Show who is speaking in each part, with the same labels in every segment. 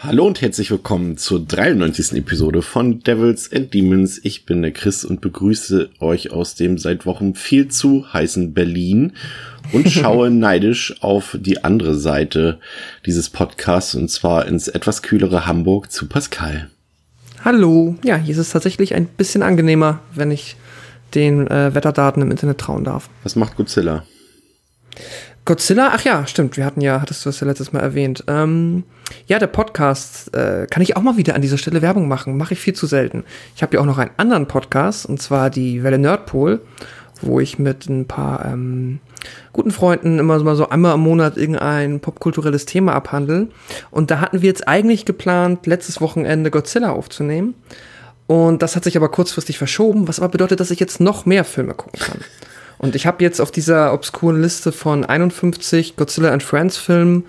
Speaker 1: Hallo und herzlich willkommen zur 93. Episode von Devils and Demons. Ich bin der Chris und begrüße euch aus dem seit Wochen viel zu heißen Berlin und schaue neidisch auf die andere Seite dieses Podcasts und zwar ins etwas kühlere Hamburg zu Pascal.
Speaker 2: Hallo. Ja, hier ist es tatsächlich ein bisschen angenehmer, wenn ich den äh, Wetterdaten im Internet trauen darf.
Speaker 1: Was macht Godzilla?
Speaker 2: Godzilla, ach ja, stimmt, wir hatten ja, hattest du das ja letztes Mal erwähnt. Ähm, ja, der Podcast, äh, kann ich auch mal wieder an dieser Stelle Werbung machen, mache ich viel zu selten. Ich habe ja auch noch einen anderen Podcast, und zwar die Welle Nerdpol, wo ich mit ein paar ähm, guten Freunden immer mal so einmal im Monat irgendein popkulturelles Thema abhandeln. Und da hatten wir jetzt eigentlich geplant, letztes Wochenende Godzilla aufzunehmen. Und das hat sich aber kurzfristig verschoben, was aber bedeutet, dass ich jetzt noch mehr Filme gucken kann. Und ich habe jetzt auf dieser obskuren Liste von 51 Godzilla and Friends Filmen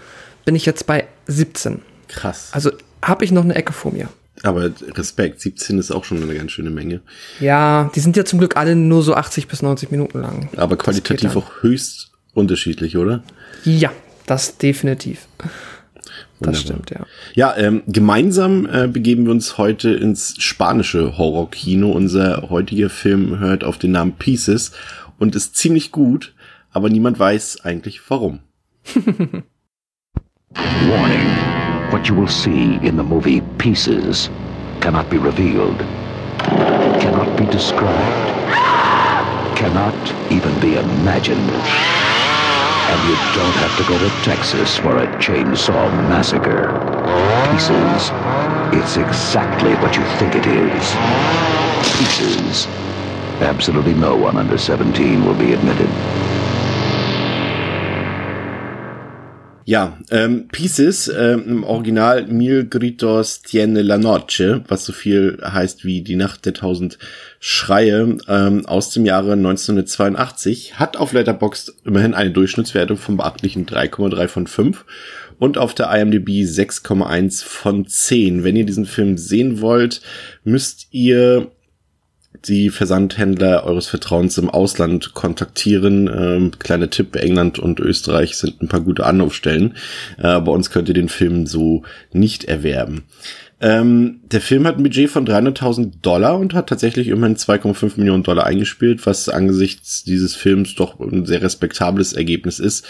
Speaker 2: bin ich jetzt bei 17.
Speaker 1: Krass.
Speaker 2: Also habe ich noch eine Ecke vor mir.
Speaker 1: Aber Respekt, 17 ist auch schon eine ganz schöne Menge.
Speaker 2: Ja, die sind ja zum Glück alle nur so 80 bis 90 Minuten lang.
Speaker 1: Aber qualitativ auch höchst unterschiedlich, oder?
Speaker 2: Ja, das definitiv.
Speaker 1: Wunderbar.
Speaker 2: Das stimmt, ja.
Speaker 1: Ja, ähm, gemeinsam äh, begeben wir uns heute ins spanische Horrorkino. Unser heutiger Film hört auf den Namen Pieces und ist ziemlich gut, aber niemand weiß eigentlich warum.
Speaker 3: Warning. What you will see in the movie Pieces cannot be revealed, cannot be described, cannot even be imagined. And you don't have to go to Texas for a chainsaw massacre. Pieces. It's exactly what you think it is. Pieces. Absolutely no one under 17 will be admitted.
Speaker 1: Ja, ähm, Pieces, ähm, im Original Mil Gritos tiene la noche, was so viel heißt wie die Nacht der tausend Schreie, ähm, aus dem Jahre 1982, hat auf Letterboxd immerhin eine Durchschnittswertung von beachtlichen 3,3 von 5 und auf der IMDb 6,1 von 10. Wenn ihr diesen Film sehen wollt, müsst ihr die Versandhändler eures Vertrauens im Ausland kontaktieren. Ähm, kleiner Tipp, England und Österreich sind ein paar gute Anlaufstellen. Äh, bei uns könnt ihr den Film so nicht erwerben. Ähm, der Film hat ein Budget von 300.000 Dollar und hat tatsächlich immerhin 2,5 Millionen Dollar eingespielt, was angesichts dieses Films doch ein sehr respektables Ergebnis ist.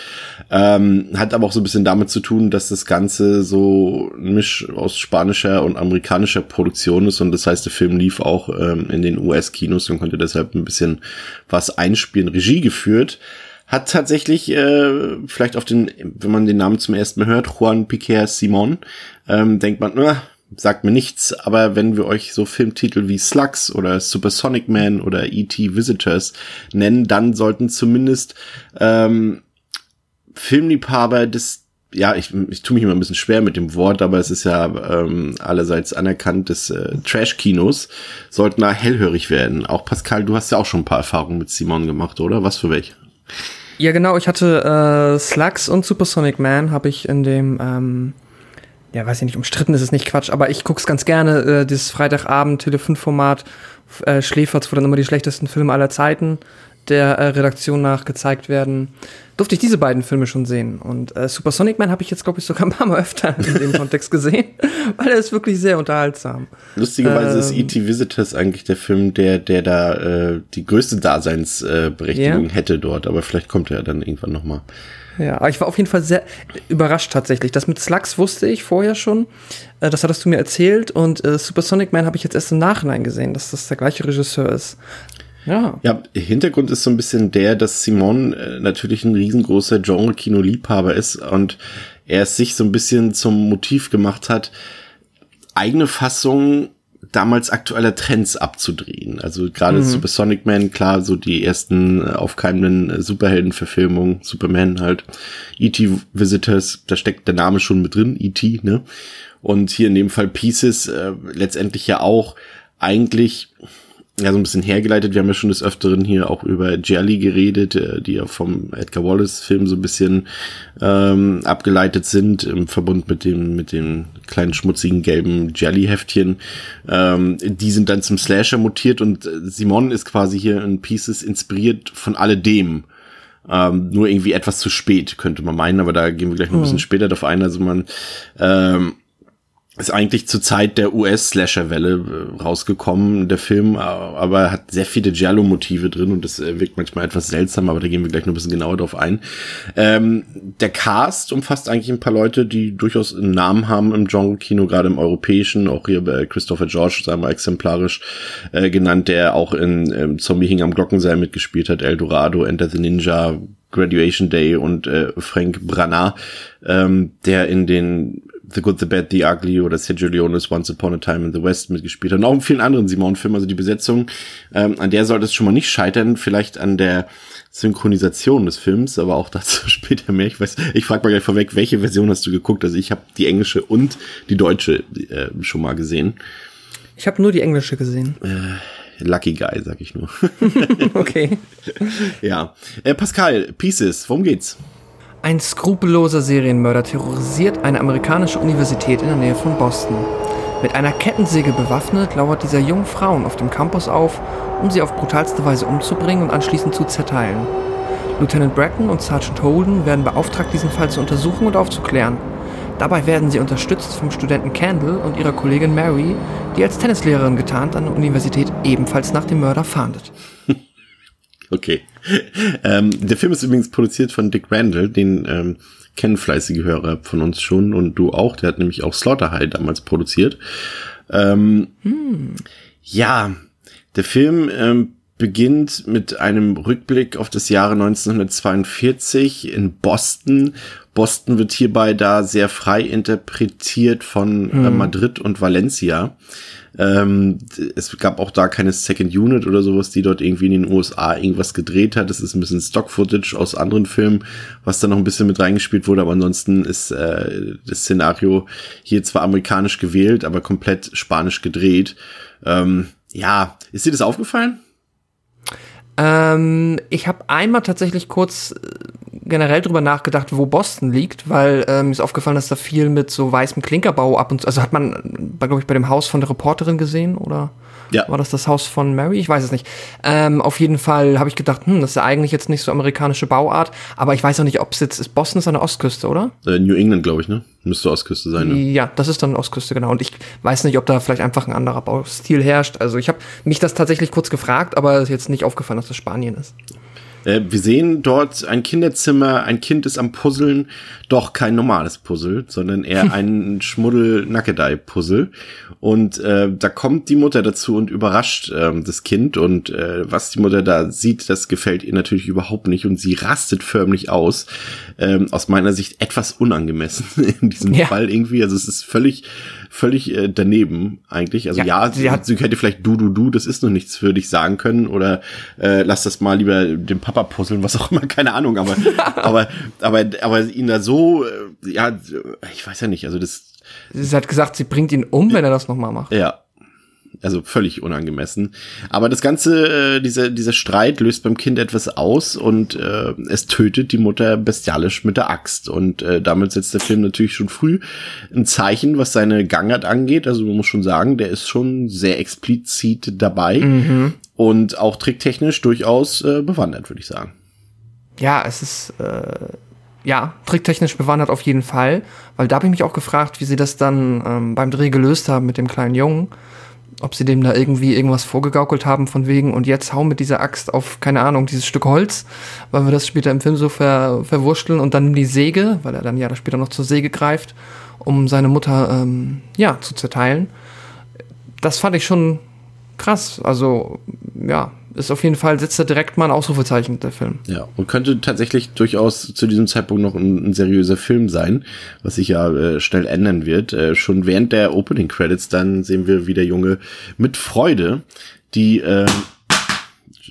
Speaker 1: Ähm, hat aber auch so ein bisschen damit zu tun, dass das Ganze so ein Misch aus spanischer und amerikanischer Produktion ist und das heißt, der Film lief auch ähm, in den US-Kinos und konnte deshalb ein bisschen was einspielen, Regie geführt hat tatsächlich äh, vielleicht auf den, wenn man den Namen zum ersten Mal hört, Juan Piquer Simon, ähm, denkt man, na, sagt mir nichts, aber wenn wir euch so Filmtitel wie Slugs oder Supersonic Man oder E.T. Visitors nennen, dann sollten zumindest ähm, Filmliebhaber des ja, ich, ich tue mich immer ein bisschen schwer mit dem Wort, aber es ist ja ähm, allerseits anerkannt des äh, Trash-Kinos, sollten da hellhörig werden. Auch Pascal, du hast ja auch schon ein paar Erfahrungen mit Simon gemacht, oder? Was für welche?
Speaker 2: Ja, genau, ich hatte äh, Slugs und Supersonic Man habe ich in dem ähm, ja, weiß ich nicht, umstritten ist es nicht Quatsch, aber ich guck's ganz gerne, äh, dieses Freitagabend Tele 5 Format äh, Schläferz, wo dann immer die schlechtesten Filme aller Zeiten der äh, Redaktion nach gezeigt werden. Durfte ich diese beiden Filme schon sehen. Und äh, Supersonic Man habe ich jetzt, glaube ich, sogar ein paar Mal öfter in dem Kontext gesehen, weil er ist wirklich sehr unterhaltsam.
Speaker 1: Lustigerweise ähm, ist E.T. Visitors eigentlich der Film, der, der da äh, die größte Daseinsberechtigung yeah. hätte dort, aber vielleicht kommt er ja dann irgendwann nochmal.
Speaker 2: Ja, aber ich war auf jeden Fall sehr überrascht tatsächlich. Das mit Slugs wusste ich vorher schon. Äh, das hattest du mir erzählt. Und äh, Supersonic Man habe ich jetzt erst im Nachhinein gesehen, dass das der gleiche Regisseur ist. Ja.
Speaker 1: Ja, Hintergrund ist so ein bisschen der, dass Simon äh, natürlich ein riesengroßer Genre-Kino-Liebhaber ist und er es sich so ein bisschen zum Motiv gemacht hat, eigene Fassungen damals aktueller Trends abzudrehen. Also gerade mhm. Super Sonic Man, klar, so die ersten äh, aufkeimenden äh, Superheldenverfilmungen, Superman halt, E.T. Visitors, da steckt der Name schon mit drin, E.T., ne? Und hier in dem Fall Pieces, äh, letztendlich ja auch eigentlich ja so ein bisschen hergeleitet. Wir haben ja schon des Öfteren hier auch über Jelly geredet, äh, die ja vom Edgar Wallace-Film so ein bisschen ähm, abgeleitet sind im Verbund mit dem mit dem kleinen schmutzigen gelben Jelly-Heftchen. Ähm, die sind dann zum Slasher mutiert und äh, Simon ist quasi hier in Pieces inspiriert von alledem. Ähm, nur irgendwie etwas zu spät, könnte man meinen, aber da gehen wir gleich noch ein bisschen später drauf ein. Also man ähm, ist eigentlich zur Zeit der US-Slasher-Welle äh, rausgekommen, der Film, aber hat sehr viele Giallo-Motive drin und das äh, wirkt manchmal etwas seltsam, aber da gehen wir gleich noch ein bisschen genauer drauf ein. Ähm, der Cast umfasst eigentlich ein paar Leute, die durchaus einen Namen haben im Genre-Kino, gerade im europäischen, auch hier bei Christopher George, sagen wir exemplarisch äh, genannt, der auch in ähm, Zombie Hing am Glockenseil mitgespielt hat, El Dorado, Enter the Ninja, Graduation Day und äh, Frank Branagh, ähm, der in den The Good, The Bad, The Ugly oder Sergio Leone's Once Upon a Time in the West mitgespielt hat. Und auch in vielen anderen Simon-Filmen. Also die Besetzung, ähm, an der sollte es schon mal nicht scheitern. Vielleicht an der Synchronisation des Films, aber auch dazu später mehr. Ich weiß, ich frage mal gleich vorweg, welche Version hast du geguckt? Also ich habe die englische und die deutsche äh, schon mal gesehen.
Speaker 2: Ich habe nur die englische gesehen.
Speaker 1: Äh, Lucky Guy, sag ich nur.
Speaker 2: okay.
Speaker 1: ja. Äh, Pascal, Pieces, worum geht's?
Speaker 2: Ein skrupelloser Serienmörder terrorisiert eine amerikanische Universität in der Nähe von Boston. Mit einer Kettensäge bewaffnet lauert dieser jungen Frauen auf dem Campus auf, um sie auf brutalste Weise umzubringen und anschließend zu zerteilen. Lieutenant Bracken und Sergeant Holden werden beauftragt, diesen Fall zu untersuchen und aufzuklären. Dabei werden sie unterstützt vom Studenten Candle und ihrer Kollegin Mary, die als Tennislehrerin getarnt an der Universität ebenfalls nach dem Mörder fahndet.
Speaker 1: Okay. Ähm, der Film ist übrigens produziert von Dick Randall, den ähm, kennen fleißige Hörer von uns schon und du auch. Der hat nämlich auch Slaughter damals produziert. Ähm, hm. Ja, der Film ähm, beginnt mit einem Rückblick auf das Jahre 1942 in Boston. Boston wird hierbei da sehr frei interpretiert von hm. äh, Madrid und Valencia. Ähm, es gab auch da keine Second Unit oder sowas, die dort irgendwie in den USA irgendwas gedreht hat. Das ist ein bisschen Stock-Footage aus anderen Filmen, was da noch ein bisschen mit reingespielt wurde. Aber ansonsten ist äh, das Szenario hier zwar amerikanisch gewählt, aber komplett spanisch gedreht. Ähm, ja, ist dir das aufgefallen?
Speaker 2: Ähm, ich habe einmal tatsächlich kurz äh, generell drüber nachgedacht, wo Boston liegt, weil äh, mir ist aufgefallen, dass da viel mit so weißem Klinkerbau ab und zu, also hat man, glaube ich, bei dem Haus von der Reporterin gesehen oder ja. war das das Haus von Mary? Ich weiß es nicht. Ähm, auf jeden Fall habe ich gedacht, hm, das ist ja eigentlich jetzt nicht so amerikanische Bauart, aber ich weiß auch nicht, ob es jetzt ist. Boston ist an der Ostküste, oder?
Speaker 1: Äh, New England, glaube ich, ne? Müsste Ostküste sein, ne?
Speaker 2: Ja, das ist dann Ostküste, genau. Und ich weiß nicht, ob da vielleicht einfach ein anderer Baustil herrscht. Also ich habe mich das tatsächlich kurz gefragt, aber es ist jetzt nicht aufgefallen, dass das Spanien ist.
Speaker 1: Äh, wir sehen dort ein Kinderzimmer, ein Kind ist am Puzzeln, doch kein normales Puzzle, sondern eher ein Schmuddel-Nackedei-Puzzle. Und äh, da kommt die Mutter dazu und überrascht äh, das Kind. Und äh, was die Mutter da sieht, das gefällt ihr natürlich überhaupt nicht. Und sie rastet förmlich aus. Ähm, aus meiner Sicht etwas unangemessen in diesem ja. Fall irgendwie. Also es ist völlig völlig äh, daneben eigentlich. Also ja, ja sie, hat, sie hätte vielleicht du, du, du, das ist noch nichts für dich sagen können oder äh, lass das mal lieber dem Papa puzzeln, was auch immer, keine Ahnung, aber, aber, aber, aber ihn da so, äh, ja, ich weiß ja nicht, also das.
Speaker 2: Sie hat gesagt, sie bringt ihn um, wenn er das nochmal macht.
Speaker 1: Ja, also völlig unangemessen. Aber das ganze, äh, dieser, dieser Streit löst beim Kind etwas aus und äh, es tötet die Mutter bestialisch mit der Axt. Und äh, damit setzt der Film natürlich schon früh ein Zeichen, was seine Gangart angeht. Also man muss schon sagen, der ist schon sehr explizit dabei mhm. und auch tricktechnisch durchaus äh, bewandert, würde ich sagen.
Speaker 2: Ja, es ist äh, ja tricktechnisch bewandert auf jeden Fall, weil da habe ich mich auch gefragt, wie sie das dann ähm, beim Dreh gelöst haben mit dem kleinen Jungen ob sie dem da irgendwie irgendwas vorgegaukelt haben von wegen und jetzt hau mit dieser Axt auf, keine Ahnung, dieses Stück Holz, weil wir das später im Film so ver, verwurschteln und dann die Säge, weil er dann ja später noch zur Säge greift, um seine Mutter, ähm, ja, zu zerteilen. Das fand ich schon krass. Also, ja, ist auf jeden Fall, setzt er direkt mal ein Ausrufezeichen, der Film.
Speaker 1: Ja, und könnte tatsächlich durchaus zu diesem Zeitpunkt noch ein, ein seriöser Film sein, was sich ja äh, schnell ändern wird. Äh, schon während der Opening Credits dann sehen wir, wie der Junge mit Freude die, äh,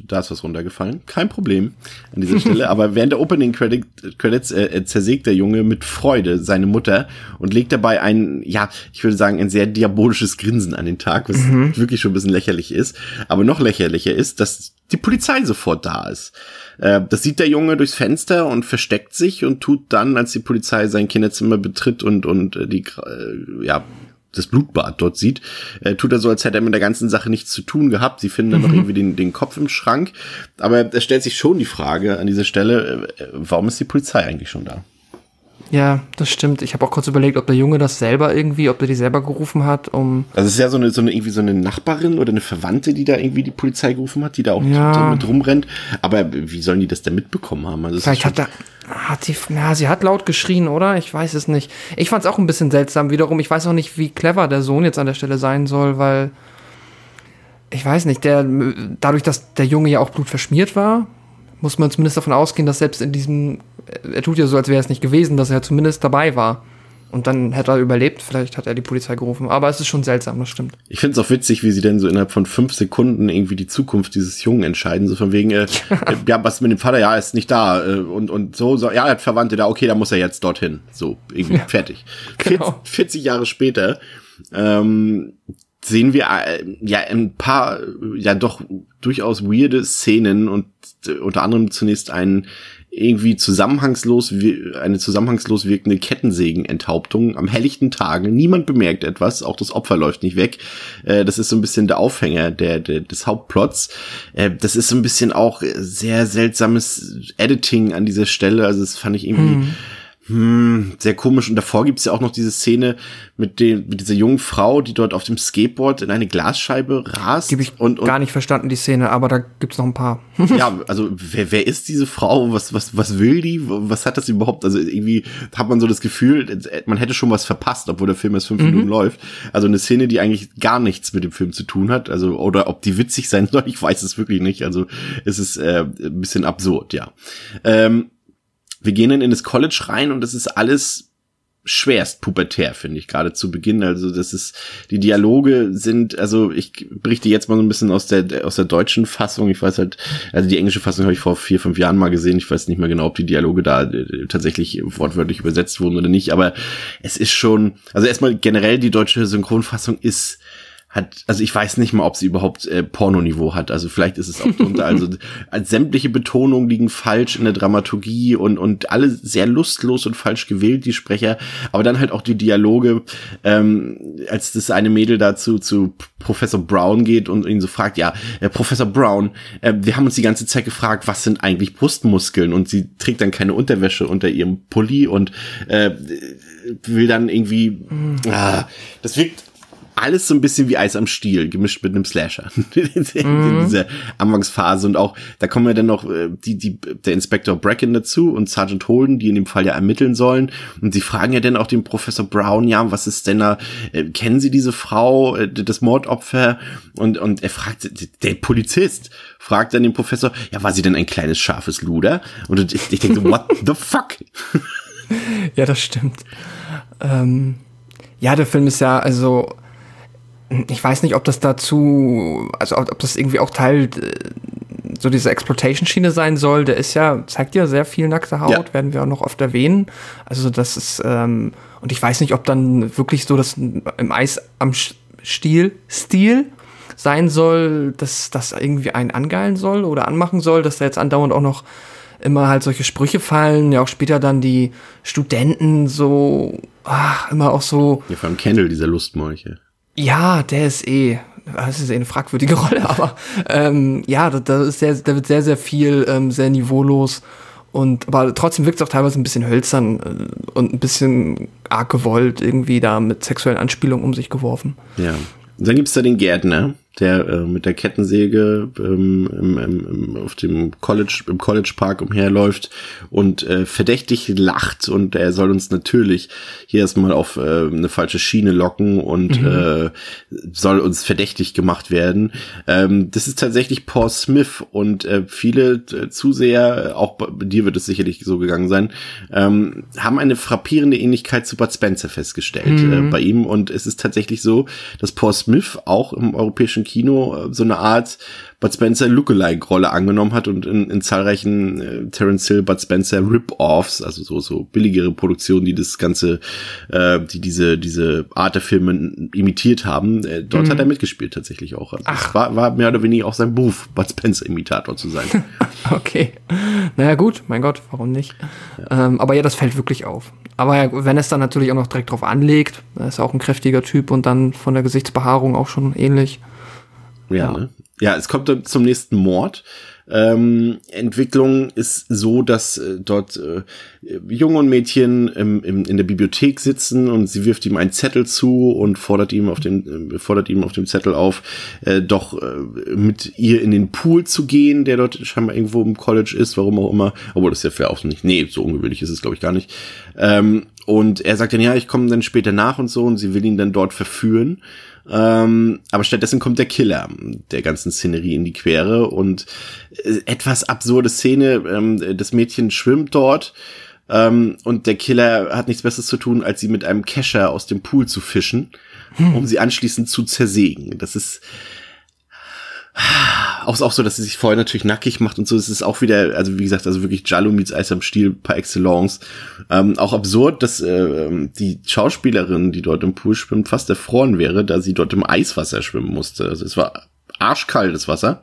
Speaker 1: da ist was runtergefallen. Kein Problem an dieser Stelle. Aber während der Opening Credit, Credits äh, äh, zersägt der Junge mit Freude seine Mutter und legt dabei ein, ja, ich würde sagen, ein sehr diabolisches Grinsen an den Tag, was mhm. wirklich schon ein bisschen lächerlich ist. Aber noch lächerlicher ist, dass die Polizei sofort da ist. Äh, das sieht der Junge durchs Fenster und versteckt sich und tut dann, als die Polizei sein Kinderzimmer betritt und, und äh, die, äh, ja, das Blutbad dort sieht, äh, tut er so, als hätte er mit der ganzen Sache nichts zu tun gehabt. Sie finden dann noch mhm. irgendwie den, den Kopf im Schrank. Aber es stellt sich schon die Frage an dieser Stelle, äh, warum ist die Polizei eigentlich schon da?
Speaker 2: Ja, das stimmt. Ich habe auch kurz überlegt, ob der Junge das selber irgendwie, ob der die selber gerufen hat, um.
Speaker 1: Also es ist ja so eine, so eine irgendwie so eine Nachbarin oder eine Verwandte, die da irgendwie die Polizei gerufen hat, die da auch ja. mit rumrennt. Aber wie sollen die das denn mitbekommen haben?
Speaker 2: Also Vielleicht hat er, hat sie, ja, sie hat laut geschrien, oder? Ich weiß es nicht. Ich fand es auch ein bisschen seltsam wiederum. Ich weiß auch nicht, wie clever der Sohn jetzt an der Stelle sein soll, weil ich weiß nicht, der, dadurch, dass der Junge ja auch blutverschmiert war, muss man zumindest davon ausgehen, dass selbst in diesem, er tut ja so, als wäre es nicht gewesen, dass er zumindest dabei war. Und dann hätte er überlebt, vielleicht hat er die Polizei gerufen. Aber es ist schon seltsam, das stimmt.
Speaker 1: Ich finde es auch witzig, wie sie denn so innerhalb von fünf Sekunden irgendwie die Zukunft dieses Jungen entscheiden. So von wegen, äh, äh, ja, was mit dem Vater, ja, ist nicht da. Äh, und, und so, so, ja, er hat Verwandte da, okay, da muss er jetzt dorthin. So, irgendwie ja, fertig. Genau. 40, 40 Jahre später ähm, sehen wir äh, ja ein paar ja doch durchaus weirde Szenen und unter anderem zunächst einen irgendwie zusammenhangslos eine zusammenhangslos wirkende Kettensägenenthauptung am helllichten Tage. Niemand bemerkt etwas, auch das Opfer läuft nicht weg. Äh, das ist so ein bisschen der Aufhänger der, der des Hauptplots. Äh, das ist so ein bisschen auch sehr seltsames Editing an dieser Stelle. Also das fand ich irgendwie hm hm, sehr komisch. Und davor gibt's ja auch noch diese Szene mit, dem, mit dieser jungen Frau, die dort auf dem Skateboard in eine Glasscheibe rast.
Speaker 2: Die hab ich und, und gar nicht verstanden, die Szene, aber da gibt's noch ein paar.
Speaker 1: ja, also wer, wer ist diese Frau? Was, was, was will die? Was hat das überhaupt? Also irgendwie hat man so das Gefühl, man hätte schon was verpasst, obwohl der Film erst fünf mhm. Minuten läuft. Also eine Szene, die eigentlich gar nichts mit dem Film zu tun hat. Also, oder ob die witzig sein soll, ich weiß es wirklich nicht. Also es ist äh, ein bisschen absurd, ja. Ähm, wir gehen dann in das College rein und das ist alles schwerst pubertär, finde ich, gerade zu Beginn. Also das ist, die Dialoge sind, also ich berichte jetzt mal so ein bisschen aus der, aus der deutschen Fassung. Ich weiß halt, also die englische Fassung habe ich vor vier, fünf Jahren mal gesehen. Ich weiß nicht mehr genau, ob die Dialoge da äh, tatsächlich wortwörtlich übersetzt wurden oder nicht, aber es ist schon, also erstmal generell die deutsche Synchronfassung ist, hat, also ich weiß nicht mal, ob sie überhaupt äh, Pornoniveau hat. Also vielleicht ist es auch drunter. also als sämtliche Betonungen liegen falsch in der Dramaturgie und und alle sehr lustlos und falsch gewählt die Sprecher. Aber dann halt auch die Dialoge, ähm, als das eine Mädel dazu zu Professor Brown geht und ihn so fragt, ja, äh, Professor Brown, äh, wir haben uns die ganze Zeit gefragt, was sind eigentlich Brustmuskeln? Und sie trägt dann keine Unterwäsche unter ihrem Pulli und äh, will dann irgendwie, mm. ah, das wirkt alles so ein bisschen wie Eis am Stiel, gemischt mit einem Slasher. in mhm. dieser Anfangsphase. Und auch, da kommen ja dann noch äh, die, die, der Inspektor Bracken dazu und Sergeant Holden, die in dem Fall ja ermitteln sollen. Und sie fragen ja dann auch den Professor Brown, ja, was ist denn da, äh, kennen Sie diese Frau, äh, das Mordopfer? Und, und er fragt, der Polizist fragt dann den Professor, ja, war sie denn ein kleines scharfes Luder? Und ich, ich denke so, what the fuck?
Speaker 2: ja, das stimmt. Ähm, ja, der Film ist ja, also, ich weiß nicht, ob das dazu, also ob das irgendwie auch Teil äh, so dieser Exploitation-Schiene sein soll. Der ist ja, zeigt ja sehr viel nackte Haut, ja. werden wir auch noch oft erwähnen. Also das ist, ähm, und ich weiß nicht, ob dann wirklich so das im Eis am Stiel, Stil sein soll, dass das irgendwie einen angeilen soll oder anmachen soll, dass da jetzt andauernd auch noch immer halt solche Sprüche fallen, ja auch später dann die Studenten so, ach, immer auch so.
Speaker 1: Ja, vor allem Kendall, dieser Lustmolche.
Speaker 2: Ja, der ist eh, das ist eh eine fragwürdige Rolle, aber ähm, ja, da, da, ist sehr, da wird sehr, sehr viel ähm, sehr niveaulos und aber trotzdem wirkt es auch teilweise ein bisschen hölzern äh, und ein bisschen arg gewollt, irgendwie da mit sexuellen Anspielungen um sich geworfen.
Speaker 1: Ja. Und dann gibt's da den Gärtner, der äh, mit der Kettensäge ähm, im, im, auf dem College, im College Park umherläuft und äh, verdächtig lacht und er soll uns natürlich hier erstmal auf äh, eine falsche Schiene locken und mhm. äh, soll uns verdächtig gemacht werden. Ähm, das ist tatsächlich Paul Smith und äh, viele äh, Zuseher, auch bei dir wird es sicherlich so gegangen sein, ähm, haben eine frappierende Ähnlichkeit zu Bud Spencer festgestellt mhm. äh, bei ihm und es ist tatsächlich so, dass Paul Smith auch im europäischen Kino äh, so eine Art Bud Spencer Lookalike-Rolle angenommen hat und in, in zahlreichen äh, Terence Hill, Bud Spencer Rip-Offs, also so, so billigere Produktionen, die das Ganze, äh, die diese, diese Art der Filme imitiert haben, äh, dort
Speaker 2: Mhm.
Speaker 1: hat er mitgespielt tatsächlich auch. Also
Speaker 2: Ach.
Speaker 1: War, war mehr oder weniger auch sein Beruf, Bud Spencer-Imitator zu sein.
Speaker 2: Okay. Naja, gut, mein Gott, warum nicht? Ähm, aber ja, das fällt wirklich auf. Aber ja, wenn es dann natürlich auch noch direkt drauf anlegt, er ist auch ein kräftiger Typ und dann von der Gesichtsbehaarung auch schon ähnlich.
Speaker 1: Ja,
Speaker 2: Ja.
Speaker 1: ne? ja, es kommt dann zum nächsten Mord. Ähm, Entwicklung ist so, dass äh, dort äh, Junge und Mädchen im, im, in der Bibliothek sitzen und sie wirft ihm einen Zettel zu und fordert ihm auf dem äh, fordert ihm auf dem Zettel auf, äh, doch äh, mit ihr in den Pool zu gehen, der dort scheinbar irgendwo im College ist, warum auch immer. Obwohl das ist ja für auch nicht. Nee, so ungewöhnlich ist es glaube ich gar nicht. Ähm, und er sagt dann ja, ich komme dann später nach und so und sie will ihn dann dort verführen. Ähm, aber stattdessen kommt der Killer der ganzen Szenerie in die Quere und äh, etwas absurde Szene. Ähm, das Mädchen schwimmt dort ähm, und der Killer hat nichts Besseres zu tun, als sie mit einem Kescher aus dem Pool zu fischen, um sie anschließend zu zersägen. Das ist auch, auch so, dass sie sich vorher natürlich nackig macht und so. Es ist auch wieder, also wie gesagt, also wirklich Jallo meets Eis am Stiel par excellence. Ähm, auch absurd, dass äh, die Schauspielerin, die dort im Pool schwimmt, fast erfroren wäre, da sie dort im Eiswasser schwimmen musste. Also es war arschkaltes Wasser.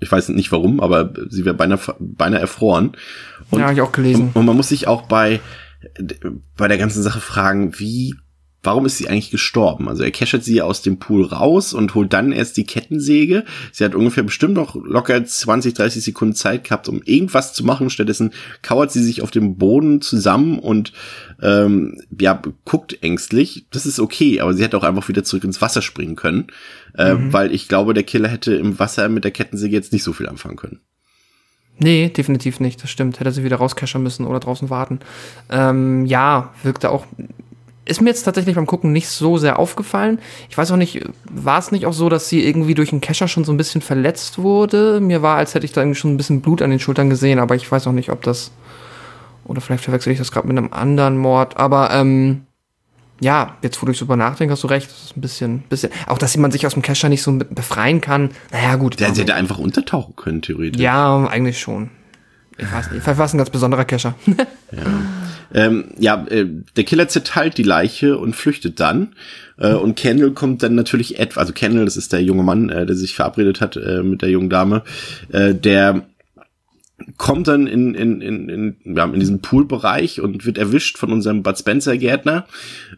Speaker 1: Ich weiß nicht warum, aber sie wäre beinahe, beinahe erfroren. Und,
Speaker 2: Ja, hab ich auch gelesen.
Speaker 1: Und, und man muss sich auch bei, bei der ganzen Sache fragen, wie, warum ist sie eigentlich gestorben? Also er keschert sie aus dem Pool raus und holt dann erst die Kettensäge. Sie hat ungefähr bestimmt noch locker 20, 30 Sekunden Zeit gehabt, um irgendwas zu machen. Stattdessen kauert sie sich auf dem Boden zusammen und ähm, ja, guckt ängstlich. Das ist okay, aber sie hätte auch einfach wieder zurück ins Wasser springen können. Äh, Weil ich glaube, der Killer hätte im Wasser mit der Kettensäge jetzt nicht so viel anfangen können.
Speaker 2: Nee, definitiv nicht, das stimmt. Hätte sie wieder rauscashern müssen oder draußen warten. Ähm, ja, wirkte auch. Ist mir jetzt tatsächlich beim Gucken nicht so sehr aufgefallen. Ich weiß auch nicht, war es nicht auch so, dass sie irgendwie durch den Kescher schon so ein bisschen verletzt wurde? Mir war, als hätte ich da irgendwie schon ein bisschen Blut an den Schultern gesehen, aber ich weiß auch nicht, ob das. Oder vielleicht verwechsel ich das gerade mit einem anderen Mord. Aber ähm, ja, jetzt wo du drüber nachdenkst, hast du recht. Das ist ein bisschen, bisschen. Auch dass man sich aus dem Kescher nicht so befreien kann. Naja, gut.
Speaker 1: Der, sie hätte einfach untertauchen können, theoretisch.
Speaker 2: Ja, eigentlich schon. Vielleicht war ein ganz besonderer Kescher.
Speaker 1: Ähm, ja, äh, der Killer zerteilt die Leiche und flüchtet dann. Äh, und Kendall kommt dann natürlich etwa, also Kendall, das ist der junge Mann, äh, der sich verabredet hat äh, mit der jungen Dame, äh, der kommt dann in, in, in, in, ja, in diesen Poolbereich und wird erwischt von unserem Bud Spencer Gärtner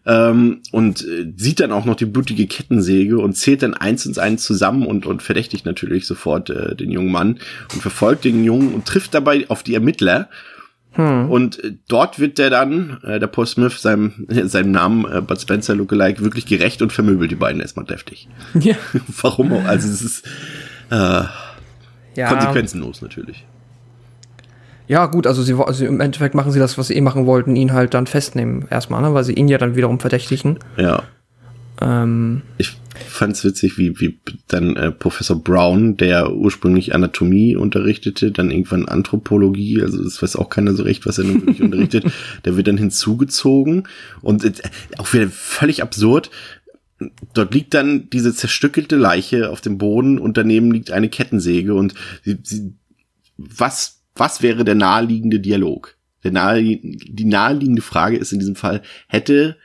Speaker 1: ähm, und äh, sieht dann auch noch die blutige Kettensäge und zählt dann eins und eins zusammen und, und verdächtigt natürlich sofort äh, den jungen Mann und verfolgt den Jungen und trifft dabei auf die Ermittler. Und äh, dort wird der dann, äh, der Paul Smith, seinem, seinem Namen äh, Bud Spencer Lookalike, wirklich gerecht und vermöbelt die beiden erstmal deftig.
Speaker 2: ja.
Speaker 1: Warum auch? Also es ist äh,
Speaker 2: ja.
Speaker 1: konsequenzenlos natürlich.
Speaker 2: Ja, gut, also sie, also im Endeffekt machen sie das, was sie eh machen wollten, ihn halt dann festnehmen erstmal, ne? weil sie ihn ja dann wiederum verdächtigen.
Speaker 1: Ja.
Speaker 2: Ähm,
Speaker 1: Ich fand's witzig, wie, wie dann äh, Professor Brown, der ursprünglich Anatomie unterrichtete, dann irgendwann Anthropologie, also das weiß auch keiner so recht, was er nun wirklich unterrichtet, der wird dann hinzugezogen und äh, auch wieder völlig absurd. Dort liegt dann diese zerstückelte Leiche auf dem Boden und daneben liegt eine Kettensäge und sie, sie, was, was wäre der naheliegende Dialog? Der nahe, die naheliegende Frage ist in diesem Fall, hätte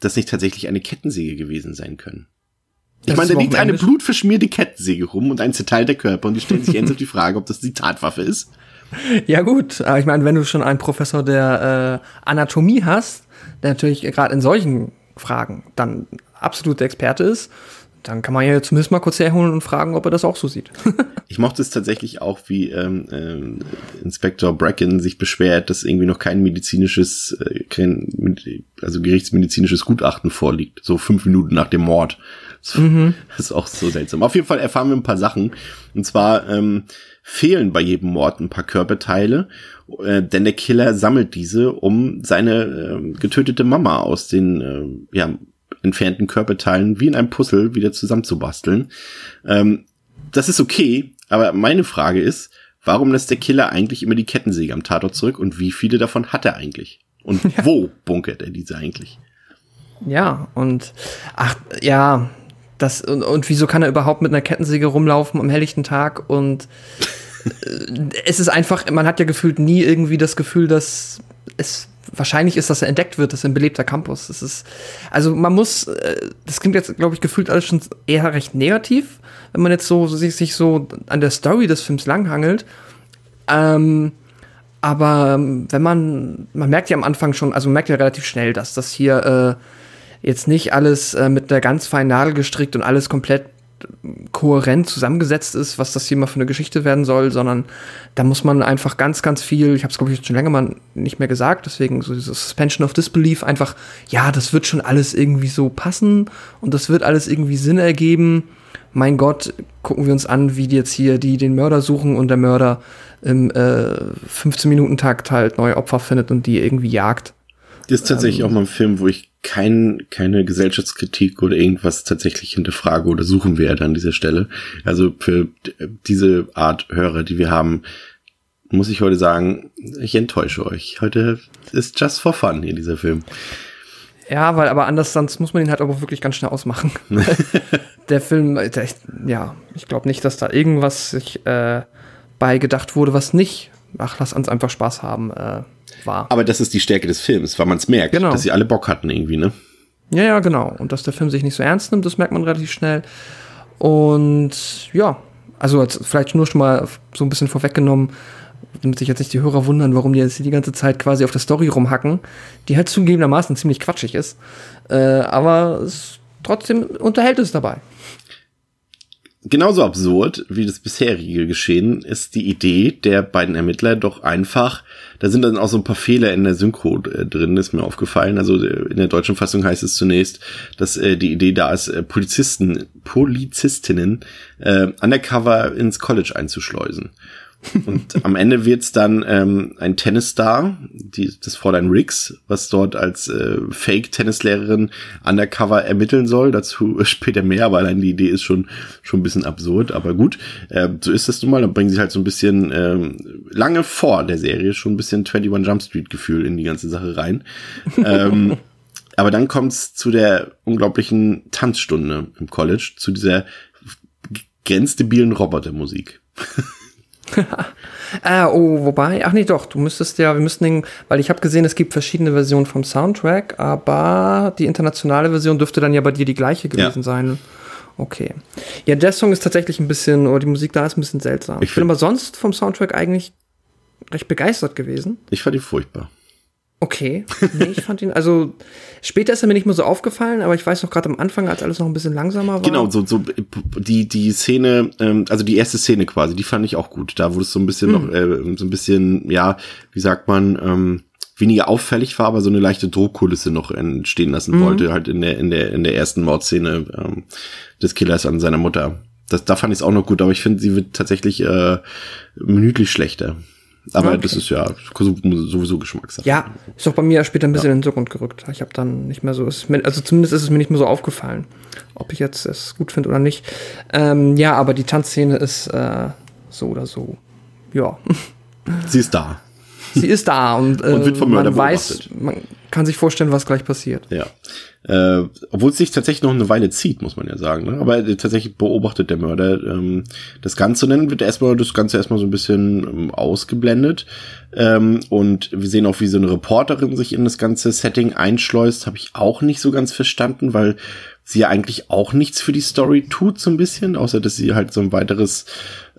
Speaker 1: das nicht tatsächlich eine Kettensäge gewesen sein können? Ich meine, da liegt eine blutverschmierte Kettensäge rum und ein zerteilter Körper und die stellen sich ernsthaft die Frage, ob das die Tatwaffe ist.
Speaker 2: ja, gut, aber ich meine, wenn du schon einen Professor der äh, Anatomie hast, der natürlich gerade in solchen Fragen dann absolut der Experte ist, dann kann man ja zumindest mal kurz herholen und fragen, ob er das auch so sieht.
Speaker 1: Ich mochte es tatsächlich auch, wie ähm, ähm, Inspektor Bracken sich beschwert, dass irgendwie noch kein medizinisches, äh, kein, also gerichtsmedizinisches Gutachten vorliegt. So fünf Minuten nach dem Mord. Das ist auch so seltsam. Auf jeden Fall erfahren wir ein paar Sachen. Und zwar ähm, fehlen bei jedem Mord ein paar Körperteile, äh, denn der Killer sammelt diese, um seine ähm, getötete Mama aus den ähm, ja, entfernten Körperteilen wie in einem Puzzle wieder zusammenzubasteln. Ähm, das ist okay, aber meine Frage ist, warum lässt der Killer eigentlich immer die Kettensäge am Tatort zurück und wie viele davon hat er eigentlich? Und wo bunkert er diese eigentlich?
Speaker 2: Ja, und ach, ja, das, und, und wieso kann er überhaupt mit einer Kettensäge rumlaufen am helllichten Tag und äh, es ist einfach, man hat ja gefühlt nie irgendwie das Gefühl, dass es wahrscheinlich ist, dass er entdeckt wird, das ist ein belebter Campus. Das ist, also man muss, äh, das klingt jetzt, glaube ich, gefühlt alles schon eher recht negativ, wenn man jetzt so sich, sich so an der Story des Films langhangelt. Ähm, aber ähm, wenn man, man merkt ja am Anfang schon, also man merkt ja relativ schnell, dass das hier äh, jetzt nicht alles äh, mit einer ganz feinen Nadel gestrickt und alles komplett kohärent zusammengesetzt ist, was das hier mal für eine Geschichte werden soll, sondern da muss man einfach ganz, ganz viel, ich habe es glaube ich schon länger mal nicht mehr gesagt, deswegen so diese Suspension of Disbelief, einfach, ja, das wird schon alles irgendwie so passen und das wird alles irgendwie Sinn ergeben. Mein Gott, gucken wir uns an, wie die jetzt hier die den Mörder suchen und der Mörder im äh, 15-Minuten-Takt halt neue Opfer findet und die irgendwie jagt.
Speaker 1: Das ist tatsächlich ähm, auch mal ein Film, wo ich kein, keine Gesellschaftskritik oder irgendwas tatsächlich hinterfrage oder suchen werde an dieser Stelle. Also für diese Art Hörer, die wir haben, muss ich heute sagen, ich enttäusche euch. Heute ist just for fun hier dieser Film.
Speaker 2: Ja, weil aber anders, sonst muss man ihn halt auch wirklich ganz schnell ausmachen. der Film, der, ja, ich glaube nicht, dass da irgendwas sich äh, beigedacht wurde, was nicht, ach, lass uns einfach Spaß haben, äh, war.
Speaker 1: Aber das ist die Stärke des Films, weil man es merkt, genau. dass sie alle Bock hatten irgendwie, ne?
Speaker 2: Ja, ja, genau. Und dass der Film sich nicht so ernst nimmt, das merkt man relativ schnell. Und ja, also vielleicht nur schon mal so ein bisschen vorweggenommen, damit sich jetzt nicht die Hörer wundern, warum die jetzt die ganze Zeit quasi auf der Story rumhacken, die halt zugegebenermaßen ziemlich quatschig ist. Äh, aber es, trotzdem unterhält es dabei.
Speaker 1: Genauso absurd wie das bisherige Geschehen ist die Idee der beiden Ermittler doch einfach, da sind dann auch so ein paar Fehler in der Synchro äh, drin, ist mir aufgefallen. Also äh, in der deutschen Fassung heißt es zunächst, dass äh, die Idee da ist, äh, Polizisten, Polizistinnen äh, undercover ins College einzuschleusen. Und am Ende wird's dann ähm, ein Tennisstar, die, das Fräulein Riggs, was dort als äh, Fake-Tennislehrerin undercover ermitteln soll. Dazu später mehr, aber allein die Idee ist schon schon ein bisschen absurd. Aber gut, äh, so ist das nun mal. Dann bringen sie halt so ein bisschen ähm, lange vor der Serie schon ein bisschen 21 Jump Street Gefühl in die ganze Sache rein. ähm, aber dann kommt's zu der unglaublichen Tanzstunde im College, zu dieser grenzdebilen Robotermusik.
Speaker 2: ah, oh, wobei, ach nee, doch, du müsstest ja, wir müssten den, weil ich habe gesehen, es gibt verschiedene Versionen vom Soundtrack, aber die internationale Version dürfte dann ja bei dir die gleiche gewesen ja. sein. Okay. Ja, der Song ist tatsächlich ein bisschen, oder die Musik da ist ein bisschen seltsam. Ich, ich bin aber sonst vom Soundtrack eigentlich recht begeistert gewesen.
Speaker 1: Ich fand die furchtbar.
Speaker 2: Okay. Nee, ich fand ihn, also später ist er mir nicht mehr so aufgefallen, aber ich weiß noch gerade am Anfang, als alles noch ein bisschen langsamer war.
Speaker 1: Genau, so, so die, die Szene, ähm, also die erste Szene quasi, die fand ich auch gut. Da wurde es so ein bisschen mhm. noch, äh, so ein bisschen, ja, wie sagt man, ähm, weniger auffällig war, aber so eine leichte Drohkulisse noch entstehen lassen mhm. wollte, halt in der, in der, in der ersten Mordszene ähm, des Killers an seiner Mutter. Das, da fand ich es auch noch gut, aber ich finde, sie wird tatsächlich äh, minütlich schlechter. Aber okay. das ist ja sowieso Geschmackssache.
Speaker 2: Ja, ist doch bei mir später ein bisschen ja. in den Hintergrund gerückt. Ich habe dann nicht mehr so, mir, also zumindest ist es mir nicht mehr so aufgefallen, ob ich jetzt es gut finde oder nicht. Ähm, ja, aber die Tanzszene ist äh, so oder so. Ja.
Speaker 1: Sie ist da.
Speaker 2: Sie ist da und, äh, und wird vom Mörder man weiß, man kann sich vorstellen, was gleich passiert.
Speaker 1: Ja. Äh, obwohl es sich tatsächlich noch eine Weile zieht, muss man ja sagen. Ne? Aber äh, tatsächlich beobachtet der Mörder ähm, das Ganze. Und dann wird erstmal das Ganze erstmal so ein bisschen ähm, ausgeblendet. Ähm, und wir sehen auch, wie so eine Reporterin sich in das ganze Setting einschleust. Habe ich auch nicht so ganz verstanden, weil sie ja eigentlich auch nichts für die Story tut, so ein bisschen, außer dass sie halt so ein weiteres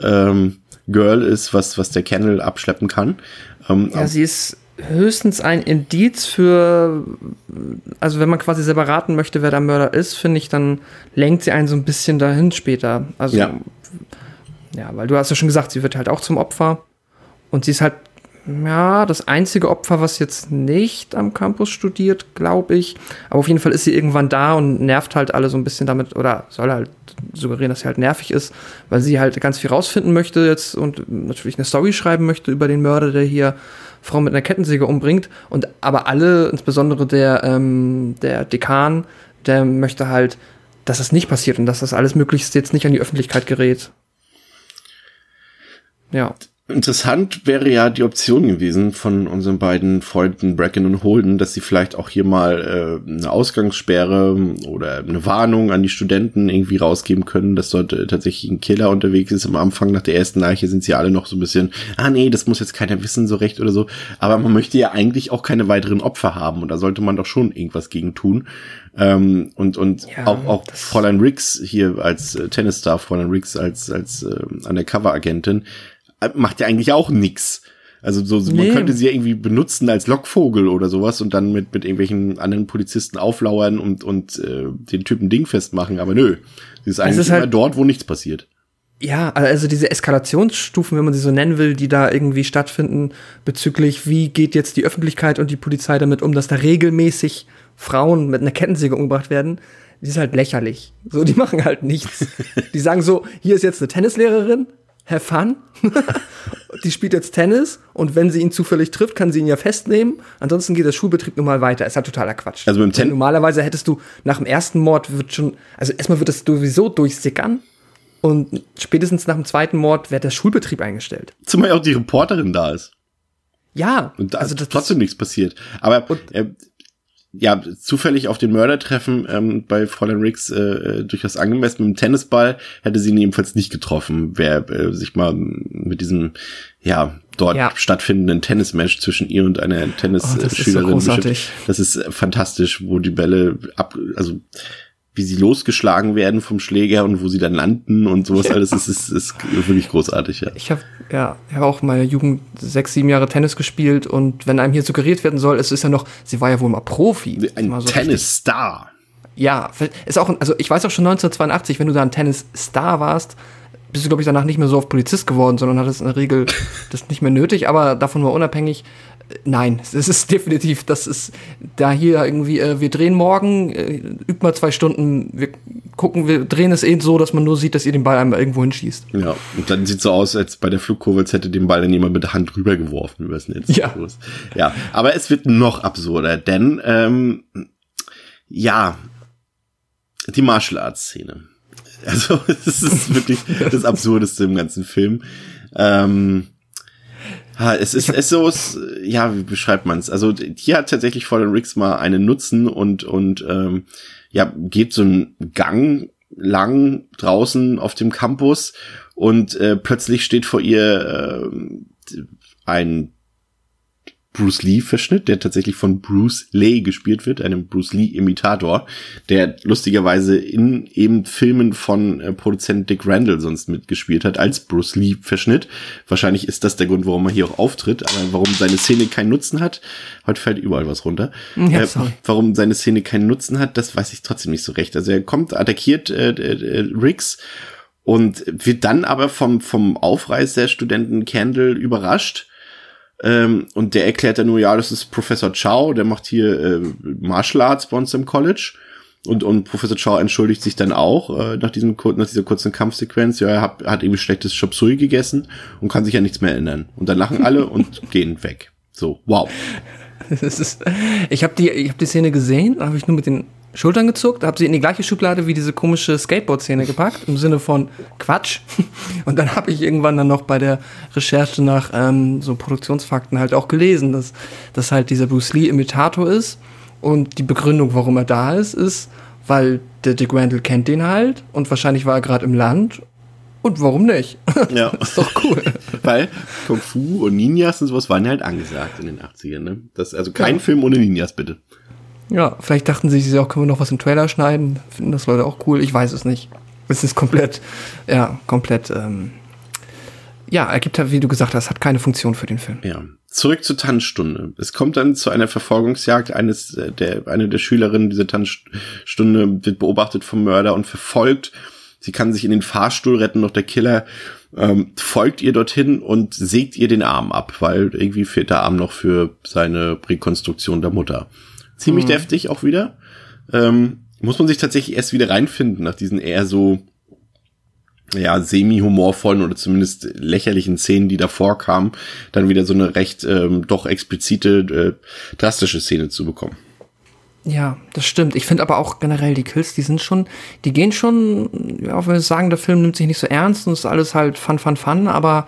Speaker 1: ähm, Girl ist, was, was der Kennel abschleppen kann.
Speaker 2: Ähm, ja, sie ist höchstens ein Indiz für, also wenn man quasi selber raten möchte, wer der Mörder ist, finde ich, dann lenkt sie einen so ein bisschen dahin später. Also, ja. ja, weil du hast ja schon gesagt, sie wird halt auch zum Opfer und sie ist halt ja, das einzige Opfer, was jetzt nicht am Campus studiert, glaube ich. Aber auf jeden Fall ist sie irgendwann da und nervt halt alle so ein bisschen damit oder soll halt suggerieren, dass sie halt nervig ist, weil sie halt ganz viel rausfinden möchte jetzt und natürlich eine Story schreiben möchte über den Mörder, der hier Frau mit einer Kettensäge umbringt. Und aber alle, insbesondere der, ähm, der Dekan, der möchte halt, dass das nicht passiert und dass das alles möglichst jetzt nicht an die Öffentlichkeit gerät.
Speaker 1: Ja. Interessant wäre ja die Option gewesen von unseren beiden Freunden Bracken und Holden, dass sie vielleicht auch hier mal äh, eine Ausgangssperre oder eine Warnung an die Studenten irgendwie rausgeben können, dass dort äh, tatsächlich ein Killer unterwegs ist. Am Anfang nach der ersten Leiche sind sie alle noch so ein bisschen, ah nee, das muss jetzt keiner wissen so recht oder so. Aber man möchte ja eigentlich auch keine weiteren Opfer haben und da sollte man doch schon irgendwas gegen tun. Ähm, und und
Speaker 2: Ja,
Speaker 1: auch, auch Fräulein Riggs hier als äh, Tennisstar, Fräulein Riggs als, als äh, Undercover-Agentin, macht ja eigentlich auch nix. Also so, so man
Speaker 2: Nee.
Speaker 1: könnte sie ja irgendwie benutzen als Lockvogel oder sowas und dann mit, mit irgendwelchen anderen Polizisten auflauern und, und äh, den Typen Ding festmachen, aber nö. Sie ist eigentlich
Speaker 2: ist
Speaker 1: immer
Speaker 2: halt-
Speaker 1: dort, wo nichts passiert.
Speaker 2: Ja, also diese Eskalationsstufen, wenn man sie so nennen will, die da irgendwie stattfinden, bezüglich wie geht jetzt die Öffentlichkeit und die Polizei damit um, dass da regelmäßig Frauen mit einer Kettensäge umgebracht werden, die ist halt lächerlich. So, die machen halt nichts. die sagen so, hier ist jetzt eine Tennislehrerin, have fun. die spielt jetzt Tennis und wenn sie ihn zufällig trifft, kann sie ihn ja festnehmen. Ansonsten geht der Schulbetrieb normal weiter. Ist halt totaler Quatsch.
Speaker 1: Also beim
Speaker 2: Normalerweise hättest du nach dem ersten Mord wird schon, also erstmal wird das sowieso durchsickern und spätestens nach dem zweiten Mord wird der Schulbetrieb eingestellt.
Speaker 1: Zumal ja auch die Reporterin da ist.
Speaker 2: Ja,
Speaker 1: Und da
Speaker 2: also
Speaker 1: ist trotzdem nichts passiert. Aber äh, ja, zufällig auf den Mörder treffen ähm, bei Fräulein Riggs äh, äh, durchaus angemessen. Mit dem Tennisball hätte sie ihn jedenfalls nicht getroffen, wer äh, sich mal mit diesem ja dort
Speaker 2: Ja.
Speaker 1: stattfindenden Tennismatch zwischen ihr und einer
Speaker 2: Oh, das ist so
Speaker 1: Tennisschülerin
Speaker 2: großartig.
Speaker 1: Das ist äh, fantastisch, wo die Bälle ab, also wie sie losgeschlagen werden vom Schläger und wo sie dann landen und sowas alles. Das ist, ist wirklich großartig, ja.
Speaker 2: Ich habe ja, ich habe auch in meiner Jugend sechs, sieben Jahre Tennis gespielt und wenn einem hier suggeriert werden soll, es ist ja noch, sie war ja wohl mal Profi.
Speaker 1: Ein
Speaker 2: so
Speaker 1: Tennisstar.
Speaker 2: Ja, ist auch, also ich weiß auch schon 1982, wenn du da ein Tennis-Star warst, bist du, glaube ich, danach nicht mehr so auf Polizist geworden, sondern hattest in der Regel das nicht mehr nötig, aber davon mal unabhängig, nein, es ist definitiv, das ist da hier irgendwie, äh, wir drehen morgen, äh, übt mal zwei Stunden, wir gucken, wir drehen es eh so, dass man nur sieht, dass ihr den Ball einmal irgendwo hinschießt.
Speaker 1: Ja, und dann sieht so aus, als bei der Flugkurve, als hätte den Ball dann jemand mit der Hand rübergeworfen übers Netz.
Speaker 2: Ja.
Speaker 1: Ja, aber es wird noch absurder, denn ähm, ja, die Martial Arts Szene. Also es ist wirklich das Absurdeste im ganzen Film. Ähm, ha, es ist, es so, ja, wie beschreibt man es? Also hier hat tatsächlich Fallen Riggs mal einen Nutzen und und ähm, ja geht so einen Gang lang draußen auf dem Campus und äh, plötzlich steht vor ihr äh, ein Bruce Lee-Verschnitt, der tatsächlich von Bruce Lee gespielt wird, einem Bruce Lee-Imitator, der lustigerweise in eben Filmen von äh, Produzent Dick Randall sonst mitgespielt hat, als Bruce Lee-Verschnitt. Wahrscheinlich ist das der Grund, warum er hier auch auftritt, aber warum seine Szene keinen Nutzen hat, heute fällt überall was runter.
Speaker 2: Ja,
Speaker 1: äh, warum seine Szene keinen Nutzen hat, das weiß ich trotzdem nicht so recht. Also er kommt, attackiert äh, äh, Riggs und wird dann aber vom, vom Aufreiß der Studenten Candle überrascht. Ähm, und der erklärt dann nur, ja, das ist Professor Chow, der macht hier äh, Martial Arts bei uns im College. Und, und Professor Chow entschuldigt sich dann auch äh, nach, diesem, nach dieser kurzen Kampfsequenz. Ja, er hat, hat irgendwie schlechtes Chop Suey gegessen und kann sich ja nichts mehr erinnern. Und dann lachen alle und gehen weg. So, wow.
Speaker 2: Das ist, ich habe die, ich hab die Szene gesehen, habe ich nur mit den Schultern gezuckt, habe sie in die gleiche Schublade wie diese komische Skateboard-Szene gepackt, im Sinne von Quatsch. Und dann habe ich irgendwann dann noch bei der Recherche nach ähm, so Produktionsfakten halt auch gelesen, dass das halt dieser Bruce Lee-Imitator ist. Und die Begründung, warum er da ist, ist, weil der Dick Randall kennt den halt und wahrscheinlich war er gerade im Land. Und warum nicht?
Speaker 1: Ja.
Speaker 2: ist doch cool.
Speaker 1: Weil Kung Fu und Ninjas und sowas waren ja halt angesagt in den 80ern, ne? Das, also kein Film ohne Ninjas, bitte.
Speaker 2: Ja, vielleicht dachten sie sich auch, können wir noch was im Trailer schneiden? Finden das Leute auch cool? Ich weiß es nicht. Es ist komplett, ja, komplett, ähm, ja, ergibt halt, wie du gesagt hast, hat keine Funktion für den Film.
Speaker 1: Ja. Zurück zur Tanzstunde. Es kommt dann zu einer Verfolgungsjagd. Eines äh, der, eine der Schülerinnen dieser Tanzstunde wird beobachtet vom Mörder und verfolgt. Sie kann sich in den Fahrstuhl retten, doch der Killer ähm, folgt ihr dorthin und sägt ihr den Arm ab, weil irgendwie fehlt der Arm noch für seine Rekonstruktion der Mutter. Ziemlich deftig auch wieder. Ähm, muss man sich tatsächlich erst wieder reinfinden nach diesen eher so ja, semi-humorvollen oder zumindest lächerlichen Szenen, die davor kamen, dann wieder so eine recht ähm, doch explizite, äh, drastische Szene zu bekommen.
Speaker 2: Ja, das stimmt. Ich finde aber auch generell die Kills, die sind schon, die gehen schon, auch wenn wir sagen, der Film nimmt sich nicht so ernst und ist alles halt fun, fun, fun, aber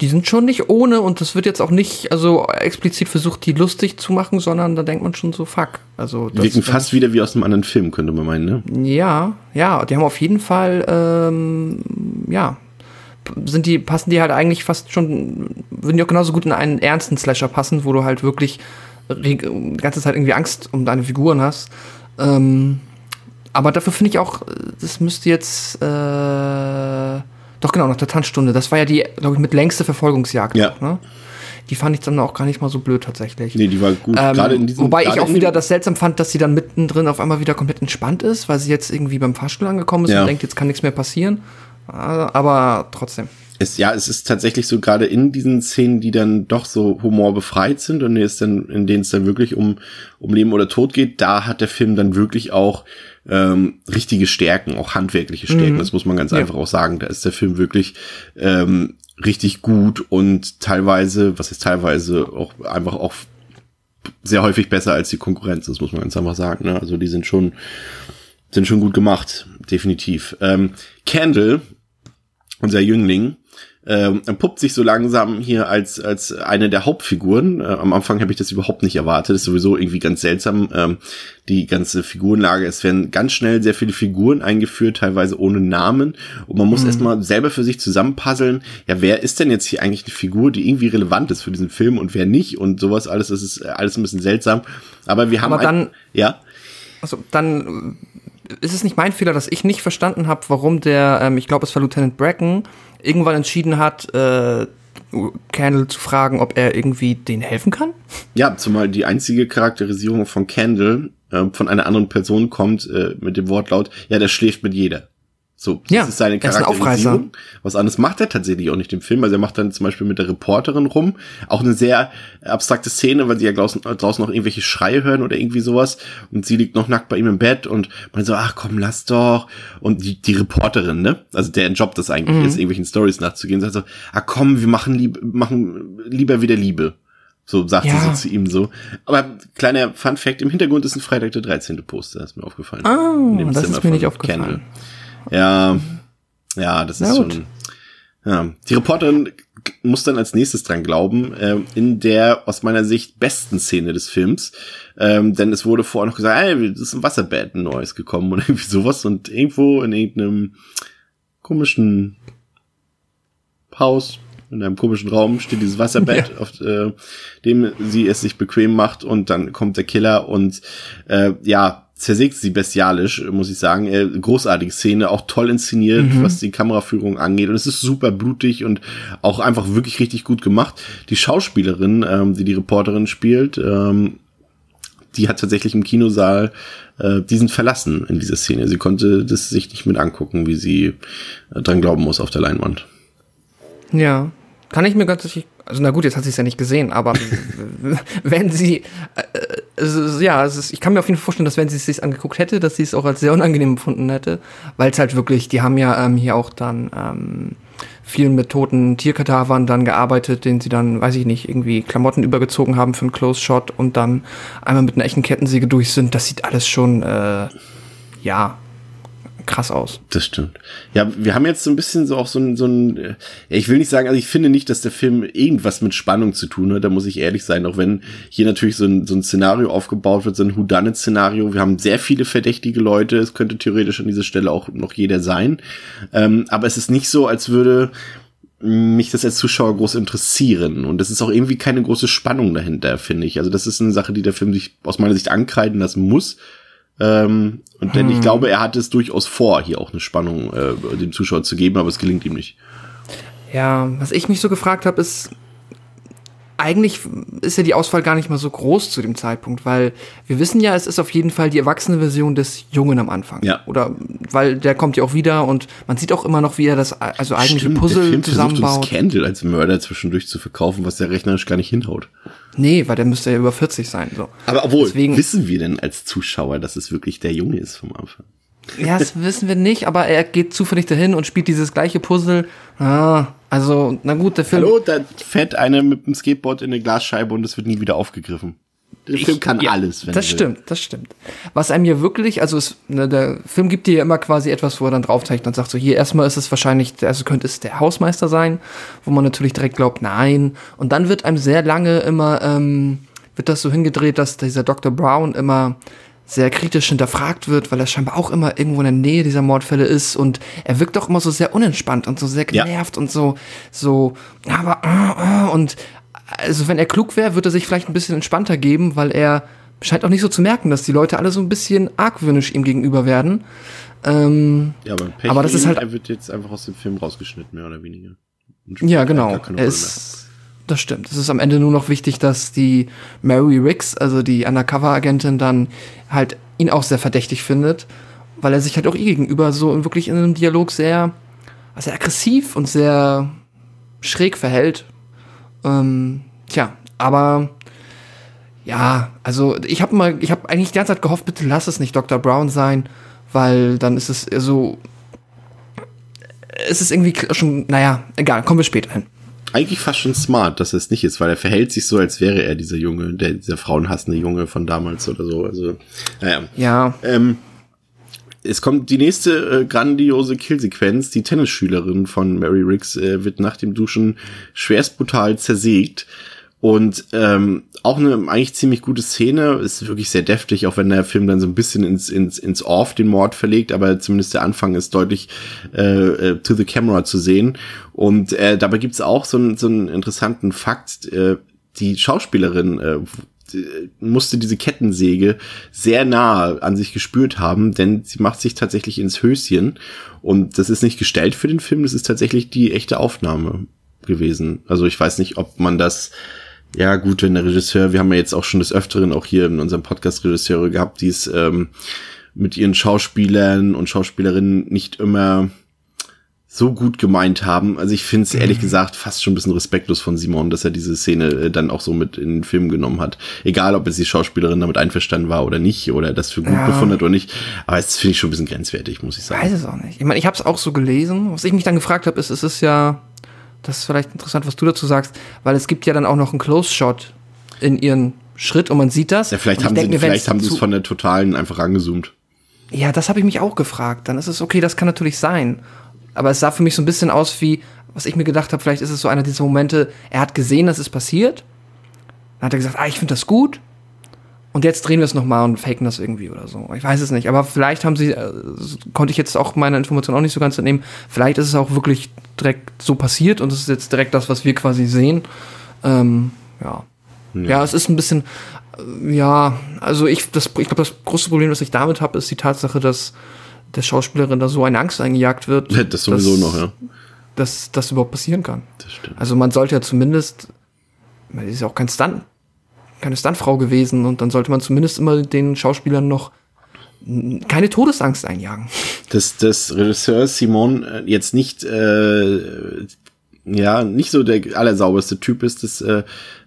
Speaker 2: die sind schon nicht ohne und das wird jetzt auch nicht also explizit versucht, die lustig zu machen, sondern da denkt man schon so, fuck. Also
Speaker 1: das wirken fast wieder wie aus einem anderen Film, könnte man meinen, ne?
Speaker 2: Ja, ja, die haben auf jeden Fall, ähm, ja, sind die, passen die halt eigentlich fast schon, würden die auch genauso gut in einen ernsten Slasher passen, wo du halt wirklich die ganze Zeit irgendwie Angst um deine Figuren hast. Ähm, aber dafür finde ich auch, das müsste jetzt, äh, doch genau, nach der Tanzstunde. Das war ja die, glaube ich, mit längste Verfolgungsjagd.
Speaker 1: Ja.
Speaker 2: Ne? Die fand ich dann auch gar nicht mal so blöd tatsächlich.
Speaker 1: Nee, die war gut.
Speaker 2: Ähm,
Speaker 1: gerade in diesem,
Speaker 2: wobei ich auch
Speaker 1: in
Speaker 2: wieder das seltsam fand, dass sie dann mittendrin auf einmal wieder komplett entspannt ist, weil sie jetzt irgendwie beim Fahrstuhl angekommen ist
Speaker 1: Ja.
Speaker 2: und denkt, jetzt kann nichts mehr passieren. Äh, Aber trotzdem.
Speaker 1: Es, ja, es ist tatsächlich so gerade in diesen Szenen, die dann doch so humorbefreit sind und es dann, in denen es dann wirklich um, um Leben oder Tod geht, da hat der Film dann wirklich auch ähm, richtige Stärken, auch handwerkliche Stärken. Das muss man ganz
Speaker 2: Ja.
Speaker 1: einfach auch sagen. Da ist der Film wirklich ähm, richtig gut und teilweise, was ist teilweise auch einfach auch sehr häufig besser als die Konkurrenz. Das muss man ganz einfach sagen. Ne? Also die sind schon sind schon gut gemacht, definitiv. Ähm, Candle, unser Jüngling, ähm, entpuppt sich so langsam hier als, als eine der Hauptfiguren. Äh, am Anfang habe ich das überhaupt nicht erwartet. ist sowieso irgendwie ganz seltsam, ähm, die ganze Figurenlage. Es werden ganz schnell sehr viele Figuren eingeführt, teilweise ohne Namen. Und man muss erstmal selber für sich zusammenpuzzeln, ja, wer ist denn jetzt hier eigentlich eine Figur, die irgendwie relevant ist für diesen Film und wer nicht und sowas alles. Das ist alles ein bisschen seltsam. Aber wir haben
Speaker 2: Aber
Speaker 1: ein-
Speaker 2: dann-
Speaker 1: ja.
Speaker 2: Also dann äh, ist es nicht mein Fehler, dass ich nicht verstanden habe, warum der, ähm, ich glaube, es war Lieutenant Bracken, irgendwann entschieden hat, äh, Candle zu fragen, ob er irgendwie denen helfen kann.
Speaker 1: Ja, zumal die einzige Charakterisierung von Candle äh, von einer anderen Person kommt äh, mit dem Wortlaut, ja, der schläft mit jeder. So, das
Speaker 2: Ja,
Speaker 1: ist seine
Speaker 2: er
Speaker 1: Charakterisierung. Was anderes macht er tatsächlich auch nicht im Film. Also er macht dann zum Beispiel mit der Reporterin rum. Auch eine sehr abstrakte Szene, weil sie ja draußen, draußen noch irgendwelche Schreie hören oder irgendwie sowas. Und sie liegt noch nackt bei ihm im Bett und man so, ach komm, lass doch. Und die, die Reporterin, ne? Also deren Job das eigentlich ist, irgendwelchen Stories nachzugehen, sagt so, ah komm, wir machen, lieb, machen lieber wieder Liebe. So sagt
Speaker 2: Ja.
Speaker 1: sie so zu ihm so. Aber kleiner Fun Fact, im Hintergrund ist ein Freitag der 13. Poster, ist mir aufgefallen.
Speaker 2: Ah,
Speaker 1: dem
Speaker 2: das
Speaker 1: Zimmer
Speaker 2: ist mir nicht aufgefallen.
Speaker 1: Kendall. Ja, ja, das ist schon. Ja. Die Reporterin muss dann als nächstes dran glauben, ähm, in der aus meiner Sicht besten Szene des Films. Ähm, denn es wurde vorher noch gesagt, ey, das ist ein Wasserbett, ein neues gekommen und irgendwie sowas. Und irgendwo in irgendeinem komischen Haus, in einem komischen Raum steht dieses Wasserbett, auf äh, dem sie es sich bequem macht und dann kommt der Killer und äh, ja, zersägt sie bestialisch, muss ich sagen. Äh, großartige Szene, auch toll inszeniert, was die Kameraführung angeht. Und es ist super blutig und auch einfach wirklich richtig gut gemacht. Die Schauspielerin, ähm, die die Reporterin spielt, ähm, die hat tatsächlich im Kinosaal äh, diesen verlassen in dieser Szene. Sie konnte das sich nicht mit angucken, wie sie äh, dran glauben muss auf der Leinwand.
Speaker 2: Ja, kann ich mir ganz. Also na gut, jetzt hat sie es ja nicht gesehen, aber wenn sie, äh, ist, ja, ist, ich kann mir auf jeden Fall vorstellen, dass wenn sie es sich angeguckt hätte, dass sie es auch als sehr unangenehm empfunden hätte, weil es halt wirklich, die haben ja ähm, hier auch dann ähm, viel mit toten Tierkadavern dann gearbeitet, denen sie dann, weiß ich nicht, irgendwie Klamotten übergezogen haben für einen Close Shot und dann einmal mit einer echten Kettensäge durch sind. Das sieht alles schon, äh, ja, krass aus.
Speaker 1: Das stimmt. Ja, wir haben jetzt so ein bisschen so auch so ein, so ein, äh, ich will nicht sagen, also ich finde nicht, dass der Film irgendwas mit Spannung zu tun hat, da muss ich ehrlich sein, auch wenn hier natürlich so ein, so ein Szenario aufgebaut wird, so ein Whodunit-Szenario. Wir haben sehr viele verdächtige Leute, es könnte theoretisch an dieser Stelle auch noch jeder sein. Ähm, aber es ist nicht so, als würde mich das als Zuschauer groß interessieren. Und es ist auch irgendwie keine große Spannung dahinter, finde ich. Also das ist eine Sache, die der Film sich aus meiner Sicht ankreiden lassen muss. Ähm, und denn ich glaube, er hat es durchaus vor, hier auch eine Spannung äh, dem Zuschauer zu geben, aber es gelingt ihm nicht.
Speaker 2: Ja, was ich mich so gefragt habe, ist, eigentlich ist ja die Auswahl gar nicht mal so groß zu dem Zeitpunkt, weil wir wissen ja, es ist auf jeden Fall die erwachsene Version des Jungen am Anfang.
Speaker 1: Ja.
Speaker 2: Oder weil der kommt ja auch wieder und man sieht auch immer noch, wie er das also eigentliche
Speaker 1: Stimmt, der
Speaker 2: Puzzle
Speaker 1: Film versucht uns
Speaker 2: zusammenbaut.
Speaker 1: Candle als Mörder zwischendurch zu verkaufen, was der rechnerisch gar nicht hinhaut.
Speaker 2: Nee, weil der müsste ja über 40 sein. So.
Speaker 1: Aber obwohl,
Speaker 2: Deswegen-
Speaker 1: wissen wir denn als Zuschauer, dass es wirklich der Junge ist vom Anfang?
Speaker 2: Ja, das wissen wir nicht, aber er geht zufällig dahin und spielt dieses gleiche Puzzle. Ah, also, na gut, der Film.
Speaker 1: Hallo, da fährt einer mit dem Skateboard in eine Glasscheibe und es wird nie wieder aufgegriffen. Der Film kann
Speaker 2: ja,
Speaker 1: alles, wenn
Speaker 2: Das
Speaker 1: er will.
Speaker 2: stimmt, das stimmt. Was einem hier wirklich, also es, ne, der Film gibt dir ja immer quasi etwas, wo er dann draufzeichnet und sagt so, hier erstmal ist es wahrscheinlich, also könnte es der Hausmeister sein, wo man natürlich direkt glaubt, nein. Und dann wird einem sehr lange immer, ähm, wird das so hingedreht, dass dieser Dr. Brown immer sehr kritisch hinterfragt wird, weil er scheinbar auch immer irgendwo in der Nähe dieser Mordfälle ist und er wirkt doch immer so sehr unentspannt und so sehr
Speaker 1: Ja.
Speaker 2: genervt und so, so, aber, äh, äh, und also wenn er klug wäre, würde er sich vielleicht ein bisschen entspannter geben, weil er scheint auch nicht so zu merken, dass die Leute alle so ein bisschen argwöhnisch ihm gegenüber werden. Ähm,
Speaker 1: Ja, aber, Pech
Speaker 2: Aber das ist halt-
Speaker 1: Er wird jetzt einfach aus dem Film rausgeschnitten, mehr oder weniger.
Speaker 2: Ja, genau. Er ist, das stimmt. Es ist am Ende nur noch wichtig, dass die Mary Ricks, also die Undercover-Agentin, dann halt ihn auch sehr verdächtig findet, weil er sich halt auch ihr gegenüber so wirklich in einem Dialog sehr, sehr aggressiv und sehr schräg verhält. Ähm, tja, aber ja, also ich habe mal, ich habe eigentlich die ganze Zeit gehofft, bitte lass es nicht Dr. Brown sein, weil dann ist es so, es ist irgendwie schon, naja, egal, kommen wir später hin.
Speaker 1: Eigentlich fast schon smart, dass er es nicht ist, weil er verhält sich so, als wäre er dieser Junge, der, dieser frauenhassende Junge von damals oder so. Also, naja.
Speaker 2: Ja,
Speaker 1: Ähm, es kommt die nächste äh, grandiose Killsequenz. Die Tennisschülerin von Mary Riggs äh, wird nach dem Duschen schwerst brutal zersägt. Und ähm, auch eine eigentlich ziemlich gute Szene, ist wirklich sehr deftig, auch wenn der Film dann so ein bisschen ins, ins, ins Off den Mord verlegt, aber zumindest der Anfang ist deutlich äh, äh, to the camera zu sehen. Und äh, dabei gibt's auch so, einen so einen interessanten Fakt. Äh, die Schauspielerin äh, die- musste diese Kettensäge sehr nah an sich gespürt haben, denn sie macht sich tatsächlich ins Höschen. Und das ist nicht gestellt für den Film, das ist tatsächlich die echte Aufnahme gewesen. Also ich weiß nicht, ob man das, ja gut, wenn der Regisseur, wir haben ja jetzt auch schon des Öfteren auch hier in unserem Podcast Regisseure gehabt, die es ähm, mit ihren Schauspielern und Schauspielerinnen nicht immer so gut gemeint haben. Also ich finde es ehrlich gesagt fast schon ein bisschen respektlos von Simon, dass er diese Szene äh, dann auch so mit in den Film genommen hat. Egal, ob jetzt die Schauspielerin damit einverstanden war oder nicht, oder das für gut
Speaker 2: Ja.
Speaker 1: befunden hat oder nicht. Aber das finde ich schon ein bisschen grenzwertig, muss ich sagen.
Speaker 2: weiß es auch nicht. Ich meine, ich habe es auch so gelesen. Was ich mich dann gefragt habe, ist, es ist ja, das ist vielleicht interessant, was du dazu sagst, weil es gibt ja dann auch noch einen Close-Shot in ihren Schritt und man sieht das.
Speaker 1: Ja, vielleicht haben sie,
Speaker 2: mir,
Speaker 1: vielleicht haben sie es von der totalen einfach rangezoomt.
Speaker 2: Ja, das habe ich mich auch gefragt. Dann ist es okay, das kann natürlich sein. Aber es sah für mich so ein bisschen aus wie, was ich mir gedacht habe, vielleicht ist es so einer dieser Momente, er hat gesehen, dass es passiert. Dann hat er gesagt, ah, ich finde das gut. Und jetzt drehen wir es nochmal und faken das irgendwie oder so. Ich weiß es nicht. Aber vielleicht haben sie, äh, konnte ich jetzt auch meine Information auch nicht so ganz entnehmen. Vielleicht ist es auch wirklich direkt so passiert und es ist jetzt direkt das, was wir quasi sehen. Ähm, ja. Ja, es ist ein bisschen, äh, ja, also ich, das, ich glaube, das große Problem, das ich damit habe, ist die Tatsache, dass der Schauspielerin da so eine Angst eingejagt wird.
Speaker 1: Das sowieso
Speaker 2: dass,
Speaker 1: noch, ja.
Speaker 2: Dass das überhaupt passieren kann.
Speaker 1: Das stimmt.
Speaker 2: Also man sollte ja zumindest, man ist ja auch kein Stunt, keine Stuntfrau gewesen und dann sollte man zumindest immer den Schauspielern noch keine Todesangst einjagen.
Speaker 1: dass das Regisseur Simon äh, jetzt nicht äh, ja nicht so der allersauberste Typ ist, das äh,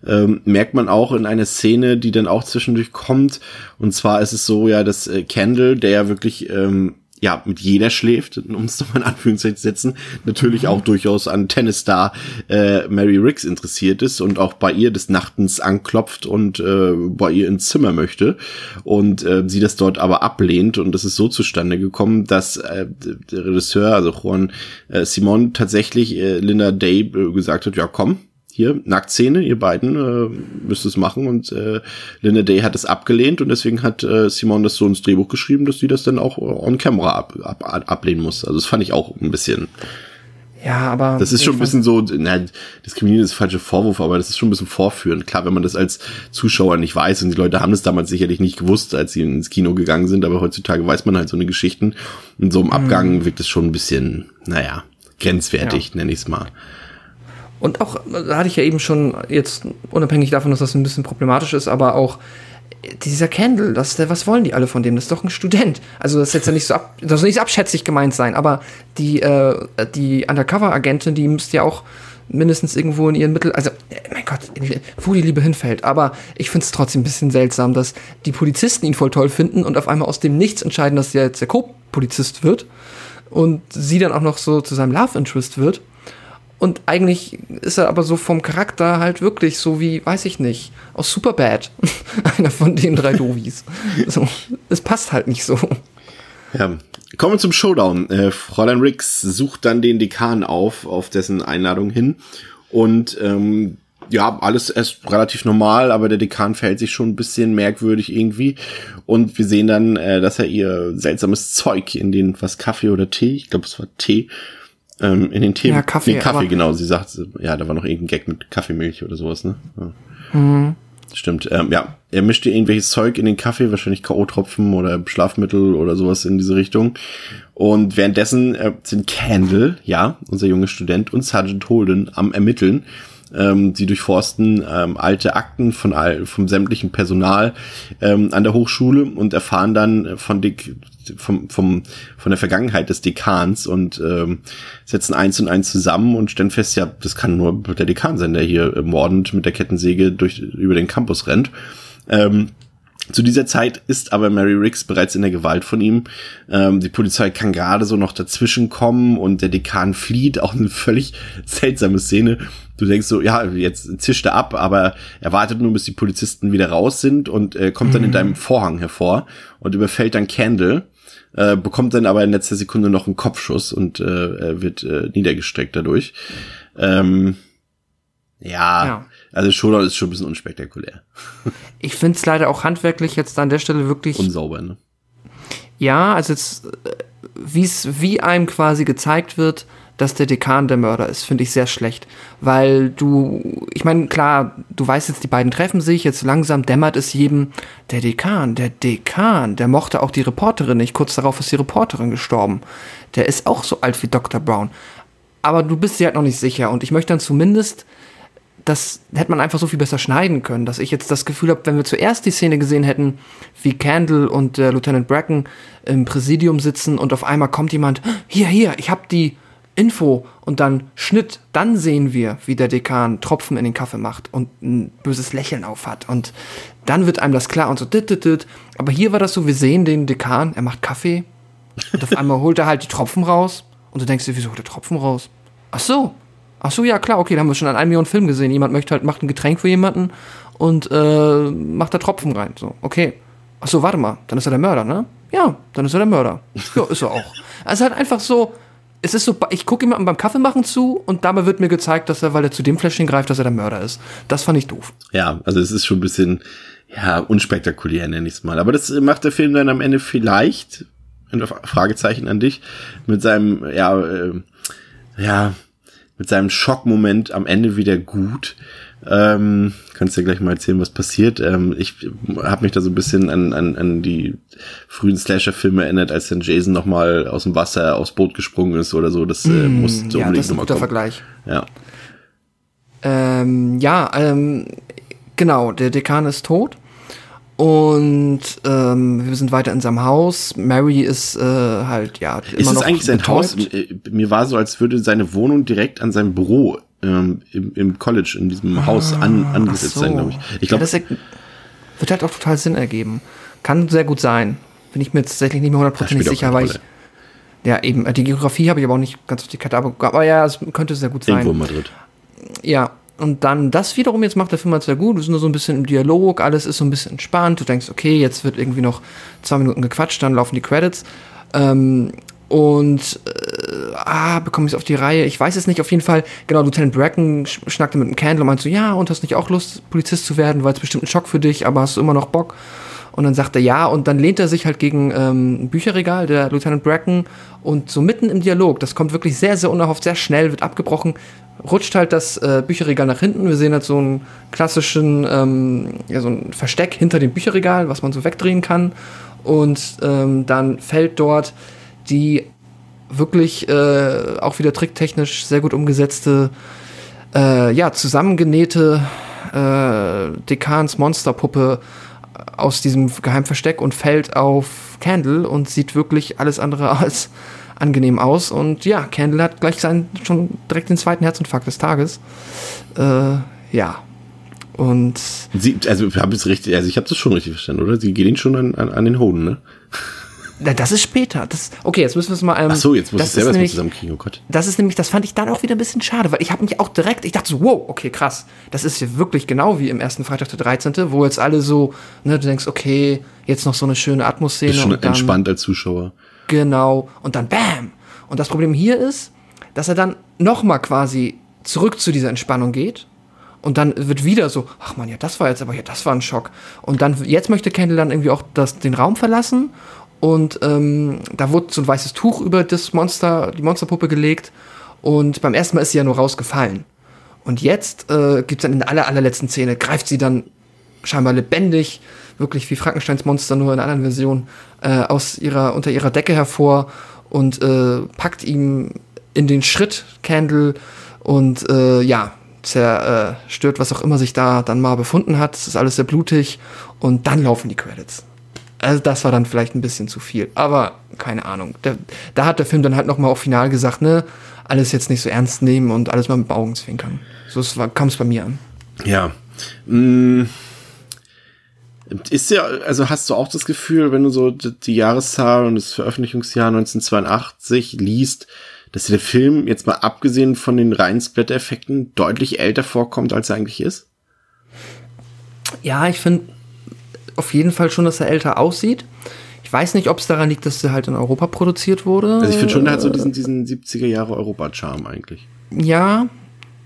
Speaker 1: ähm, merkt man auch in einer Szene, die dann auch zwischendurch kommt. Und zwar ist es so ja, dass äh, Kendall, der ja wirklich ähm, ja, mit jeder schläft, um es nochmal in Anführungszeichen zu setzen, natürlich auch durchaus an Tennisstar äh, Mary Riggs interessiert ist und auch bei ihr des Nachtens anklopft und äh, bei ihr ins Zimmer möchte und äh, sie das dort aber ablehnt. Und das ist so zustande gekommen, dass äh, der Regisseur, also Juan äh, Simon tatsächlich äh, Linda Day äh, gesagt hat, ja komm, hier, Nacktszene, ihr beiden äh, müsst es machen und äh, Linda Day hat es abgelehnt und deswegen hat äh, Simon das so ins Drehbuch geschrieben, dass sie das dann auch on camera ab, ab, ablehnen muss. Also das fand ich auch ein bisschen,
Speaker 2: Ja, aber.
Speaker 1: das ist schon ein bisschen so, na, diskriminieren ist der falsche Vorwurf, aber das ist schon ein bisschen vorführend. Klar, wenn man das als Zuschauer nicht weiß und die Leute haben das damals sicherlich nicht gewusst, als sie ins Kino gegangen sind, aber heutzutage weiß man halt so eine Geschichten. In so einem Abgang wirkt es schon ein bisschen, naja, grenzwertig, nenne ich es mal.
Speaker 2: Und auch, da hatte ich ja eben schon, jetzt unabhängig davon, dass das ein bisschen problematisch ist, aber auch dieser Candle, das, was wollen die alle von dem? Das ist doch ein Student. Also das ist jetzt ja nicht so ab, das soll nicht so abschätzig gemeint sein, aber die, äh, die Undercover-Agentin, die müsste ja auch mindestens irgendwo in ihren Mittel, also äh, mein Gott, wo die Liebe hinfällt. Aber ich finde es trotzdem ein bisschen seltsam, dass die Polizisten ihn voll toll finden und auf einmal aus dem Nichts entscheiden, dass er jetzt der Co-Polizist wird und sie dann auch noch so zu seinem Love Interest wird. Und eigentlich ist er aber so vom Charakter halt wirklich so wie, weiß ich nicht, aus Superbad. Einer von den drei Dovis. so, es passt halt nicht so.
Speaker 1: Ja. Kommen wir zum Showdown. Äh, Fräulein Riggs sucht dann den Dekan auf, auf dessen Einladung hin. Und ähm, ja, alles erst relativ normal, aber der Dekan verhält sich schon ein bisschen merkwürdig irgendwie. Und wir sehen dann, äh, dass er ihr seltsames Zeug in den, was Kaffee oder Tee, ich glaube es war Tee, ähm, in den Tee.
Speaker 2: Ja, Kaffee,
Speaker 1: Nee, Kaffee, genau. Sie sagt, ja, da war noch irgendein Gag mit Kaffeemilch oder sowas, ne? Ja. Stimmt, ähm, ja. Er mischte irgendwelches Zeug in den Kaffee, wahrscheinlich K.O.-Tropfen oder Schlafmittel oder sowas in diese Richtung. Und währenddessen äh, sind Candle, ja, unser junger Student, und Sergeant Holden am Ermitteln. Ähm, sie durchforsten ähm, alte Akten von all, vom sämtlichen Personal ähm, an der Hochschule und erfahren dann von Dick, vom, vom, von der Vergangenheit des Dekans und ähm, setzen eins und eins zusammen und stellen fest, ja, das kann nur der Dekan sein, der hier äh, mordend mit der Kettensäge durch, über den Campus rennt. Ähm, zu dieser Zeit ist aber Mary Riggs bereits in der Gewalt von ihm. Ähm, die Polizei kann gerade so noch dazwischen kommen und der Dekan flieht. Auch eine völlig seltsame Szene. Du denkst so, ja, jetzt zischt er ab, aber er wartet nur, bis die Polizisten wieder raus sind und äh, kommt dann in deinem Vorhang hervor und überfällt dann Candle. Äh, bekommt dann aber in letzter Sekunde noch einen Kopfschuss und äh, er wird äh, niedergestreckt dadurch. Ähm, ja,
Speaker 2: Ja.
Speaker 1: Also Showdown ist schon ein bisschen unspektakulär.
Speaker 2: Ich finde es leider auch handwerklich jetzt an der Stelle wirklich.
Speaker 1: Unsauber, ne?
Speaker 2: Ja, also jetzt, äh, wie's, wie einem quasi gezeigt wird, dass der Dekan der Mörder ist, finde ich sehr schlecht. Weil du, ich meine, klar, du weißt jetzt, die beiden treffen sich, jetzt langsam dämmert es jedem, der Dekan, der Dekan, der mochte auch die Reporterin nicht. Kurz darauf ist die Reporterin gestorben. Der ist auch so alt wie Dr. Brown. Aber du bist dir halt noch nicht sicher. Und ich möchte dann zumindest das hätte man einfach so viel besser schneiden können, dass ich jetzt das Gefühl habe, wenn wir zuerst die Szene gesehen hätten, wie Candle und äh, Lieutenant Bracken im Präsidium sitzen und auf einmal kommt jemand, hier, hier, ich habe die Info und dann Schnitt, dann sehen wir, wie der Dekan Tropfen in den Kaffee macht und ein böses Lächeln aufhat und dann wird einem das klar und so dit, dit, dit. aber hier war das so, wir sehen den Dekan, er macht Kaffee und auf einmal holt er halt die Tropfen raus und du denkst dir, wieso holt er Tropfen raus? Ach so, ach so, ja klar, okay, da haben wir schon an einem Million Film gesehen. Jemand möchte halt, macht ein Getränk für jemanden und äh, macht da Tropfen rein. So, okay. Ach so, warte mal, dann ist er der Mörder, ne? Ja, dann ist er der Mörder. Ja, ist er auch. Also halt einfach so, es ist so, ich gucke jemandem beim Kaffee machen zu und dabei wird mir gezeigt, dass er, weil er zu dem Fläschchen greift, dass er der Mörder ist. Das fand ich doof.
Speaker 1: Ja, also es ist schon ein bisschen, ja, unspektakulär, nenne ich es mal. Aber das macht der Film dann am Ende vielleicht, ein Fragezeichen an dich, mit seinem, ja, äh, ja, mit seinem Schockmoment am Ende wieder gut. Ähm, kannst dir gleich mal erzählen, was passiert. Ähm, ich habe mich da so ein bisschen an, an, an die frühen Slasher-Filme erinnert, als dann Jason noch mal aus dem Wasser aufs Boot gesprungen ist oder so. Das äh, muss
Speaker 2: Mm, ja, das ist ein guter
Speaker 1: kommen.
Speaker 2: Vergleich.
Speaker 1: Ja.
Speaker 2: Ähm, ja, ähm, genau, der Dekan ist tot. Und ähm, wir sind weiter in seinem Haus. Mary ist äh, halt, ja, immer
Speaker 1: Ist es
Speaker 2: noch
Speaker 1: eigentlich sein
Speaker 2: betäubt.
Speaker 1: Haus? Äh, Mir war so, als würde seine Wohnung direkt an seinem Büro ähm, im, im College, in diesem Haus an, angesetzt sein, glaube ich. Ich
Speaker 2: ja,
Speaker 1: glaube,
Speaker 2: das er- wird halt auch total Sinn ergeben. Kann sehr gut sein. Bin ich mir tatsächlich nicht mehr hundertprozentig sicher, weil ich. Ja, eben, äh, die Geografie habe ich aber auch nicht ganz auf die Karte, aber, aber ja, es könnte sehr gut sein.
Speaker 1: irgendwo in Madrid.
Speaker 2: Ja, und dann das wiederum, jetzt macht der Film halt sehr gut. Wir sind nur so ein bisschen im Dialog, alles ist so ein bisschen entspannt. Du denkst, okay, jetzt wird irgendwie noch zwei Minuten gequatscht, dann laufen die Credits. Ähm, und äh, ah, bekomme ich es auf die Reihe? Ich weiß es nicht, auf jeden Fall. Genau, Lieutenant Bracken sch schnackte mit dem Candle und meinte so, ja, und hast nicht auch Lust, Polizist zu werden, weil es bestimmt ein Schock für dich, aber hast du immer noch Bock? Und dann sagt er ja, und dann lehnt er sich halt gegen ähm, ein Bücherregal, der Lieutenant Bracken, und so mitten im Dialog, das kommt wirklich sehr, sehr unerhofft, sehr schnell, wird abgebrochen, rutscht halt das äh, Bücherregal nach hinten. Wir sehen halt so einen klassischen, ähm, ja, so ein Versteck hinter dem Bücherregal, was man so wegdrehen kann. Und ähm, dann fällt dort die wirklich äh, auch wieder tricktechnisch sehr gut umgesetzte, äh, ja, zusammengenähte äh, Dekans Monsterpuppe aus diesem Geheimversteck und fällt auf Candle und sieht wirklich alles andere als angenehm aus. Und ja, Candle hat gleich seinen, schon direkt den zweiten Herzinfarkt des Tages. Äh, ja. Und
Speaker 1: Sie, also, hab ich's richtig, also ich habe das schon richtig verstanden, oder? Sie geht ihn schon an, an, an den Hoden, ne?
Speaker 2: Na, das ist später. Das, okay, jetzt müssen wir es mal. Ähm,
Speaker 1: Ach so, jetzt muss ich selber
Speaker 2: nämlich-
Speaker 1: zusammenkriegen, oh Gott.
Speaker 2: Das ist nämlich, das fand ich dann auch wieder ein bisschen schade, weil ich habe mich auch direkt, ich dachte so, wow, okay, krass. Das ist ja wirklich genau wie im ersten Freitag der 13., wo jetzt alle so, ne, du denkst, okay, jetzt noch so eine schöne Atmoszene.
Speaker 1: Bist schon
Speaker 2: dann,
Speaker 1: entspannt als Zuschauer.
Speaker 2: Genau. Und dann bam. Und das Problem hier ist, dass er dann nochmal quasi zurück zu dieser Entspannung geht. Und dann wird wieder so, ach man, ja, das war jetzt aber, ja, das war ein Schock. Und dann, jetzt möchte Kendall dann irgendwie auch das, den Raum verlassen. Und ähm, da wurde so ein weißes Tuch über das Monster, die Monsterpuppe gelegt. Und beim ersten Mal ist sie ja nur rausgefallen. Und jetzt äh, gibt es dann in der aller, allerletzten Szene, greift sie dann scheinbar lebendig, wirklich wie Frankensteins Monster, nur in einer anderen Version, äh, aus ihrer, unter ihrer Decke hervor und äh, packt ihm in den Schritt Candle und äh, ja, zerstört, was auch immer sich da dann mal befunden hat. Es ist alles sehr blutig und dann laufen die Credits. Also das war dann vielleicht ein bisschen zu viel, aber keine Ahnung. Da, da hat der Film dann halt nochmal auch final gesagt, ne, alles jetzt nicht so ernst nehmen und alles mal mit Augenzwinkern. So kam es bei mir an.
Speaker 1: Ja. Mm. Ist ja, also hast du auch das Gefühl, wenn du so die die Jahreszahl und das Veröffentlichungsjahr 1982 liest, dass dir der Film jetzt mal abgesehen von den reinen Splatter-Effekten deutlich älter vorkommt, als er eigentlich ist?
Speaker 2: Ja, ich finde auf jeden Fall schon, dass er älter aussieht. Ich weiß nicht, ob es daran liegt, dass er halt in Europa produziert wurde.
Speaker 1: Also ich finde schon, der hat so diesen, diesen 70er Jahre Europa-Charme eigentlich.
Speaker 2: Ja,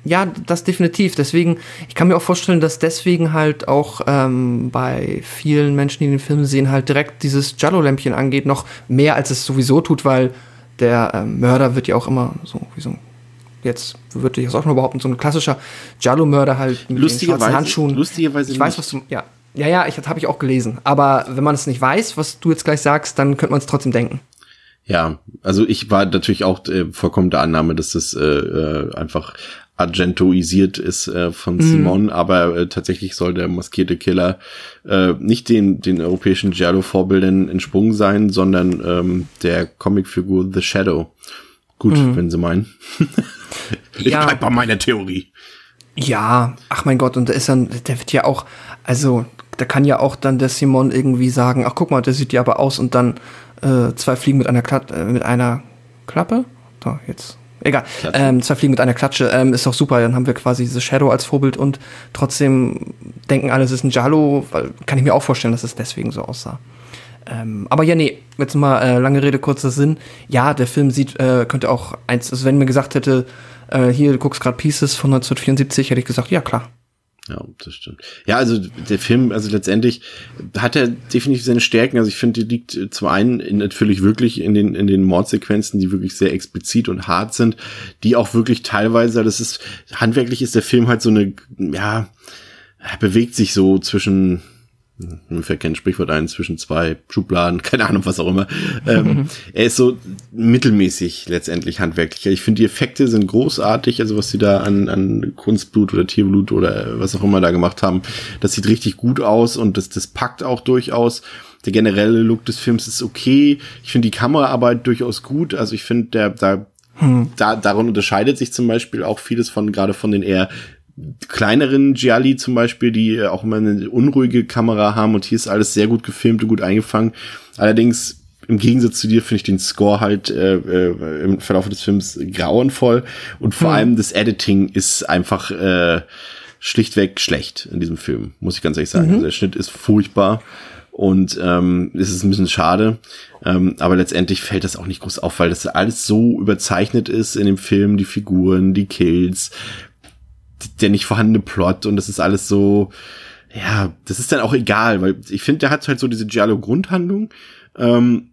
Speaker 2: ja, das definitiv. Deswegen, ich kann mir auch vorstellen, dass deswegen halt auch ähm, bei vielen Menschen, die den Film sehen, halt direkt dieses Jallo-Lämpchen angeht, noch mehr als es sowieso tut, weil der ähm, Mörder wird ja auch immer so, wie so ein, jetzt würde ich das auch noch behaupten, so ein klassischer Jallo-Mörder halt mit
Speaker 1: Lustigerweise-
Speaker 2: den schwarzen Handschuhen.
Speaker 1: lustigerweise
Speaker 2: ich weiß, was du, ja. Ja, ja, ich habe ich auch gelesen. Aber wenn man es nicht weiß, was du jetzt gleich sagst, dann könnte man es trotzdem denken.
Speaker 1: Ja, also ich war natürlich auch äh, vollkommen der Annahme, dass das äh, äh, einfach argentoisiert ist äh, von Simon, aber äh, tatsächlich soll der maskierte Killer äh, nicht den, den europäischen Giallo-Vorbildern entsprungen sein, sondern ähm, der Comicfigur The Shadow. Gut, wenn sie meinen. ich
Speaker 2: Ja.
Speaker 1: bleib bei meiner Theorie.
Speaker 2: Ja, ach mein Gott, und da ist dann, der wird ja auch, also, da kann ja auch dann der Simon irgendwie sagen, ach guck mal, der sieht ja aber aus und dann äh, zwei Fliegen mit einer Klat äh, mit einer Klappe? Da, jetzt. Egal. Ähm, zwei Fliegen mit einer Klatsche, ähm, ist doch super. Dann haben wir quasi diese Shadow als Vorbild und trotzdem denken alle, es ist ein Jalo, weil kann ich mir auch vorstellen, dass es deswegen so aussah. Ähm, aber ja, nee, jetzt mal äh, lange Rede, kurzer Sinn. Ja, der Film sieht, äh, könnte auch eins, also wenn mir gesagt hätte, äh, hier, du guckst gerade Pieces von 1974, hätte ich gesagt, ja klar.
Speaker 1: Ja, das stimmt. Ja, also der Film, also letztendlich hat er definitiv seine Stärken. Also ich finde, die liegt äh, zum einen in, natürlich wirklich in den, in den Mordsequenzen, die wirklich sehr explizit und hart sind, die auch wirklich teilweise, das ist, handwerklich ist der Film halt so eine, ja, bewegt sich so zwischen, fällt kein Sprichwort ein, zwischen zwei Schubladen, keine Ahnung, was auch immer. ähm, er ist so mittelmäßig letztendlich handwerklich. Ich finde, die Effekte sind großartig, also was sie da an, an Kunstblut oder Tierblut oder was auch immer da gemacht haben, das sieht richtig gut aus und das, das packt auch durchaus. Der generelle Look des Films ist okay. Ich finde die Kameraarbeit durchaus gut. Also ich finde, der, da, da, daran unterscheidet sich zum Beispiel auch vieles von, gerade von den eher kleineren Gialli zum Beispiel, die äh, auch immer eine unruhige Kamera haben und hier ist alles sehr gut gefilmt und gut eingefangen. Allerdings im Gegensatz zu dir finde ich den Score halt äh, äh, im Verlauf des Films grauenvoll. Und vor allem das Editing ist einfach äh, schlichtweg schlecht in diesem Film, muss ich ganz ehrlich sagen. Also der Schnitt ist furchtbar und ähm, es ist ein bisschen schade, ähm, aber letztendlich fällt das auch nicht groß auf, weil das alles so überzeichnet ist in dem Film, die Figuren, die Kills, der nicht vorhandene Plot und das ist alles so, ja, das ist dann auch egal, weil ich finde, der hat halt so diese Giallo-Grundhandlung, ähm,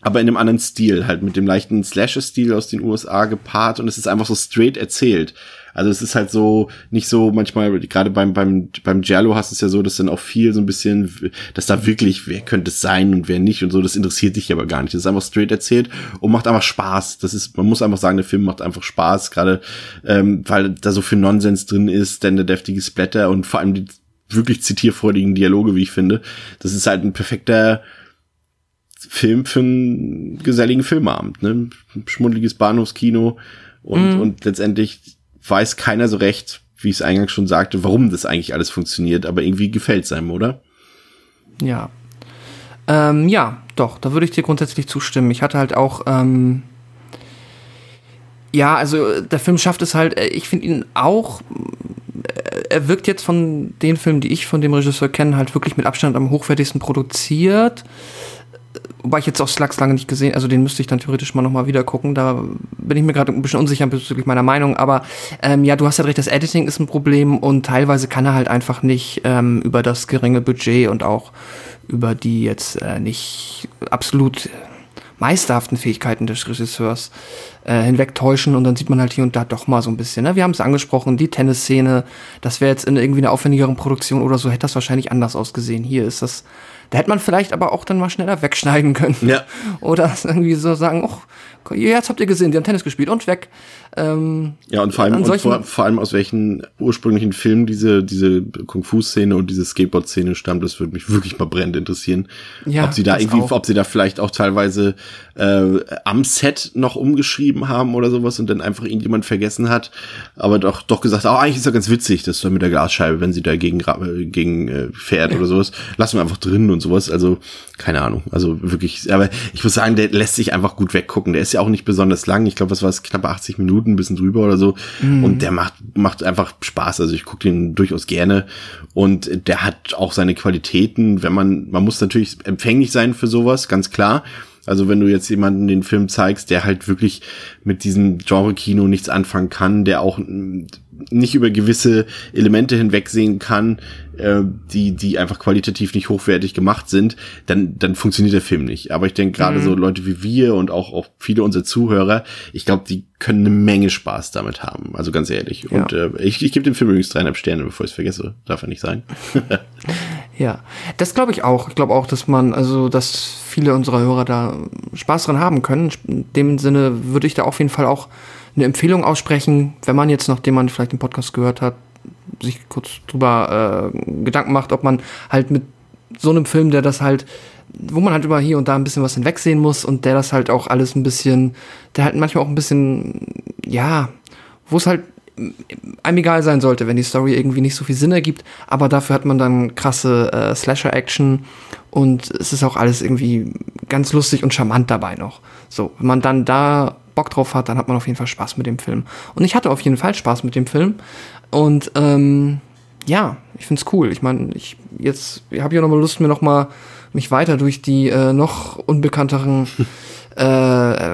Speaker 1: aber in einem anderen Stil, halt mit dem leichten Slasher-Stil aus den USA gepaart und es ist einfach so straight erzählt. Also es ist halt so, nicht so manchmal, gerade beim, beim, beim Giallo hast du es ja so, dass dann auch viel so ein bisschen, dass da wirklich, wer könnte es sein und wer nicht und so, das interessiert dich aber gar nicht. Das ist einfach straight erzählt und macht einfach Spaß. Das ist, man muss einfach sagen, der Film macht einfach Spaß, gerade ähm, weil da so viel Nonsens drin ist, denn der deftige Splatter und vor allem die wirklich zitierfreudigen Dialoge, wie ich finde. Das ist halt ein perfekter Film für einen geselligen Filmabend, ne? Schmuddeliges Bahnhofskino und, und letztendlich weiß keiner so recht, wie ich es eingangs schon sagte, warum das eigentlich alles funktioniert, aber irgendwie gefällt es einem, oder?
Speaker 2: Ja. Ähm, ja, doch, da würde ich dir grundsätzlich zustimmen. Ich hatte halt auch, ähm, ja, also der Film schafft es halt, äh, ich finde ihn auch, äh, er wirkt jetzt von den Filmen, die ich von dem Regisseur kenne, halt wirklich mit Abstand am hochwertigsten produziert. Wobei ich jetzt auch Slugs lange nicht gesehen, also den müsste ich dann theoretisch mal nochmal wieder gucken. Da bin ich mir gerade ein bisschen unsicher bezüglich meiner Meinung. Aber ähm, ja, du hast halt recht, das Editing ist ein Problem und teilweise kann er halt einfach nicht ähm, über das geringe Budget und auch über die jetzt äh, nicht absolut meisterhaften Fähigkeiten des Regisseurs äh, hinwegtäuschen und dann sieht man halt hier und da doch mal so ein bisschen. Ne? Wir haben es angesprochen, die Tennisszene, das wäre jetzt in irgendwie einer aufwendigeren Produktion oder so, hätte das wahrscheinlich anders ausgesehen. Hier ist das, da hätte man vielleicht aber auch dann mal schneller wegschneiden können.
Speaker 1: Ja.
Speaker 2: Oder irgendwie so sagen, oh, jetzt habt ihr gesehen, die haben Tennis gespielt und weg. Ähm,
Speaker 1: Ja, und vor allem, und vor, vor allem aus welchen ursprünglichen Filmen diese, diese Kung-Fu-Szene und diese Skateboard-Szene stammt, das würde mich wirklich mal brennend interessieren.
Speaker 2: Ja,
Speaker 1: ob sie da irgendwie,
Speaker 2: auch.
Speaker 1: ob sie da vielleicht auch teilweise äh, am Set noch umgeschrieben haben oder sowas und dann einfach irgendjemand vergessen hat, aber doch, doch gesagt, oh, eigentlich ist ja ganz witzig, das so mit der Glasscheibe, wenn sie da gegen, äh, gegen äh, fährt oder sowas, lassen wir einfach drin und sowas. Also, keine Ahnung. Also wirklich, aber ich muss sagen, der lässt sich einfach gut weggucken. Der ist ja auch nicht besonders lang. Ich glaube, was war es, knappe 80 Minuten, ein bisschen drüber oder so. Und der macht, macht einfach Spaß. Also ich gucke den durchaus gerne. Und der hat auch seine Qualitäten, wenn man, man muss natürlich empfänglich sein für sowas, ganz klar. Also wenn du jetzt jemanden den Film zeigst, der halt wirklich mit diesem Genre-Kino nichts anfangen kann, der auch nicht über gewisse Elemente hinwegsehen kann, äh, die, die einfach qualitativ nicht hochwertig gemacht sind, dann, dann funktioniert der Film nicht. Aber ich denke gerade so Leute wie wir und auch, auch viele unserer Zuhörer, ich glaube, die können eine Menge Spaß damit haben. Also ganz ehrlich.
Speaker 2: Ja.
Speaker 1: Und äh, ich, ich gebe dem Film übrigens dreieinhalb Sterne, bevor ich es vergesse. Darf ja nicht sein.
Speaker 2: Ja, das glaube ich auch. Ich glaube auch, dass man, also, dass viele unserer Hörer da Spaß dran haben können. In dem Sinne würde ich da auf jeden Fall auch eine Empfehlung aussprechen, wenn man jetzt, nachdem man vielleicht den Podcast gehört hat, sich kurz drüber äh, Gedanken macht, ob man halt mit so einem Film, der das halt, wo man halt über hier und da ein bisschen was hinwegsehen muss und der das halt auch alles ein bisschen, der halt manchmal auch ein bisschen, ja, wo es halt einem egal sein sollte, wenn die Story irgendwie nicht so viel Sinn ergibt, aber dafür hat man dann krasse äh, Slasher-Action und es ist auch alles irgendwie ganz lustig und charmant dabei noch. So, wenn man dann da Bock drauf hat, dann hat man auf jeden Fall Spaß mit dem Film. Und ich hatte auf jeden Fall Spaß mit dem Film und ähm, ja, ich find's cool. Ich meine, ich jetzt ich habe ja noch mal Lust, mir noch mal mich weiter durch die äh, noch unbekannteren äh,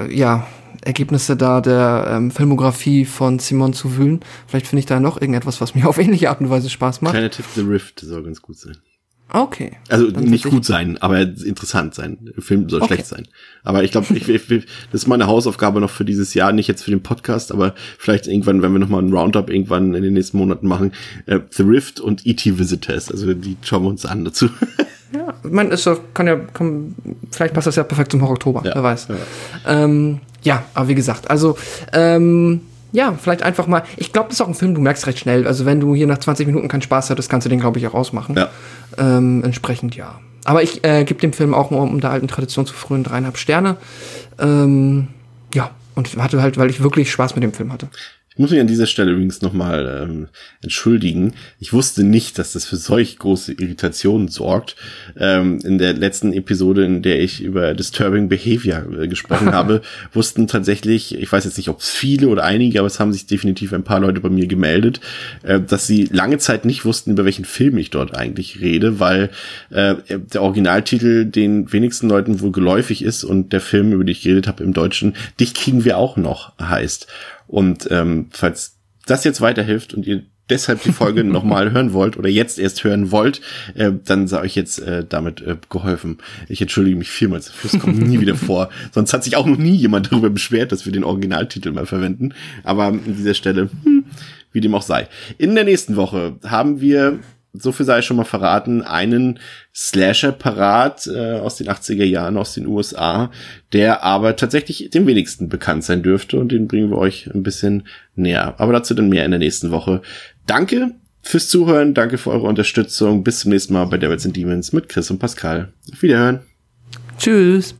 Speaker 2: äh, ja, Ergebnisse da der ähm, Filmografie von Simon zu wühlen. Vielleicht finde ich da noch irgendetwas, was mir auf ähnliche Art und Weise Spaß macht.
Speaker 1: Kleiner Tipp, The Rift soll ganz gut sein.
Speaker 2: Okay.
Speaker 1: Also
Speaker 2: Dann
Speaker 1: nicht gut sein, aber interessant sein. Der Film soll
Speaker 2: Okay.
Speaker 1: schlecht sein. Aber ich glaube, ich, ich, das ist meine Hausaufgabe noch für dieses Jahr, nicht jetzt für den Podcast, aber vielleicht irgendwann, wenn wir noch mal einen Roundup irgendwann in den nächsten Monaten machen, äh, The Rift und E.T. Visitors. Also die schauen wir uns an dazu.
Speaker 2: Ja, meine, ist doch, kann ja, kann, vielleicht passt das ja perfekt zum Oktober,
Speaker 1: Ja,
Speaker 2: wer weiß.
Speaker 1: ja.
Speaker 2: Ähm, ja, aber wie gesagt, also, ähm, ja, vielleicht einfach mal, ich glaube, das ist auch ein Film, du merkst recht schnell, also wenn du hier nach 20 Minuten keinen Spaß hattest, kannst du den, glaube ich, auch ausmachen.
Speaker 1: Ja.
Speaker 2: Ähm, entsprechend, ja. Aber ich äh, gebe dem Film auch mal um der alten Tradition zu frühen dreieinhalb Sterne. Ähm, ja, und hatte halt, weil ich wirklich Spaß mit dem Film hatte.
Speaker 1: Ich muss mich an dieser Stelle übrigens nochmal ähm, entschuldigen. Ich wusste nicht, dass das für solch große Irritationen sorgt. Ähm, in der letzten Episode, in der ich über Disturbing Behavior äh, gesprochen habe, wussten tatsächlich, ich weiß jetzt nicht, ob es viele oder einige, aber es haben sich definitiv ein paar Leute bei mir gemeldet, äh, dass sie lange Zeit nicht wussten, über welchen Film ich dort eigentlich rede, weil äh, der Originaltitel den wenigsten Leuten wohl geläufig ist und der Film, über den ich geredet habe im Deutschen, Dich kriegen wir auch noch heißt. Und ähm, falls das jetzt weiterhilft und ihr deshalb die Folge nochmal hören wollt oder jetzt erst hören wollt, äh, dann sei euch jetzt äh, damit äh, geholfen. Ich entschuldige mich vielmals dafür, es kommt nie wieder vor. Sonst hat sich auch noch nie jemand darüber beschwert, dass wir den Originaltitel mal verwenden. Aber an dieser Stelle, hm, wie dem auch sei. In der nächsten Woche haben wir so viel sei schon mal verraten, einen Slasher parat äh, aus den 80er Jahren aus den USA, der aber tatsächlich dem wenigsten bekannt sein dürfte und den bringen wir euch ein bisschen näher. Aber dazu dann mehr in der nächsten Woche. Danke fürs Zuhören, danke für eure Unterstützung. Bis zum nächsten Mal bei Devils and Demons mit Chris und Pascal. Auf Wiederhören.
Speaker 2: Tschüss.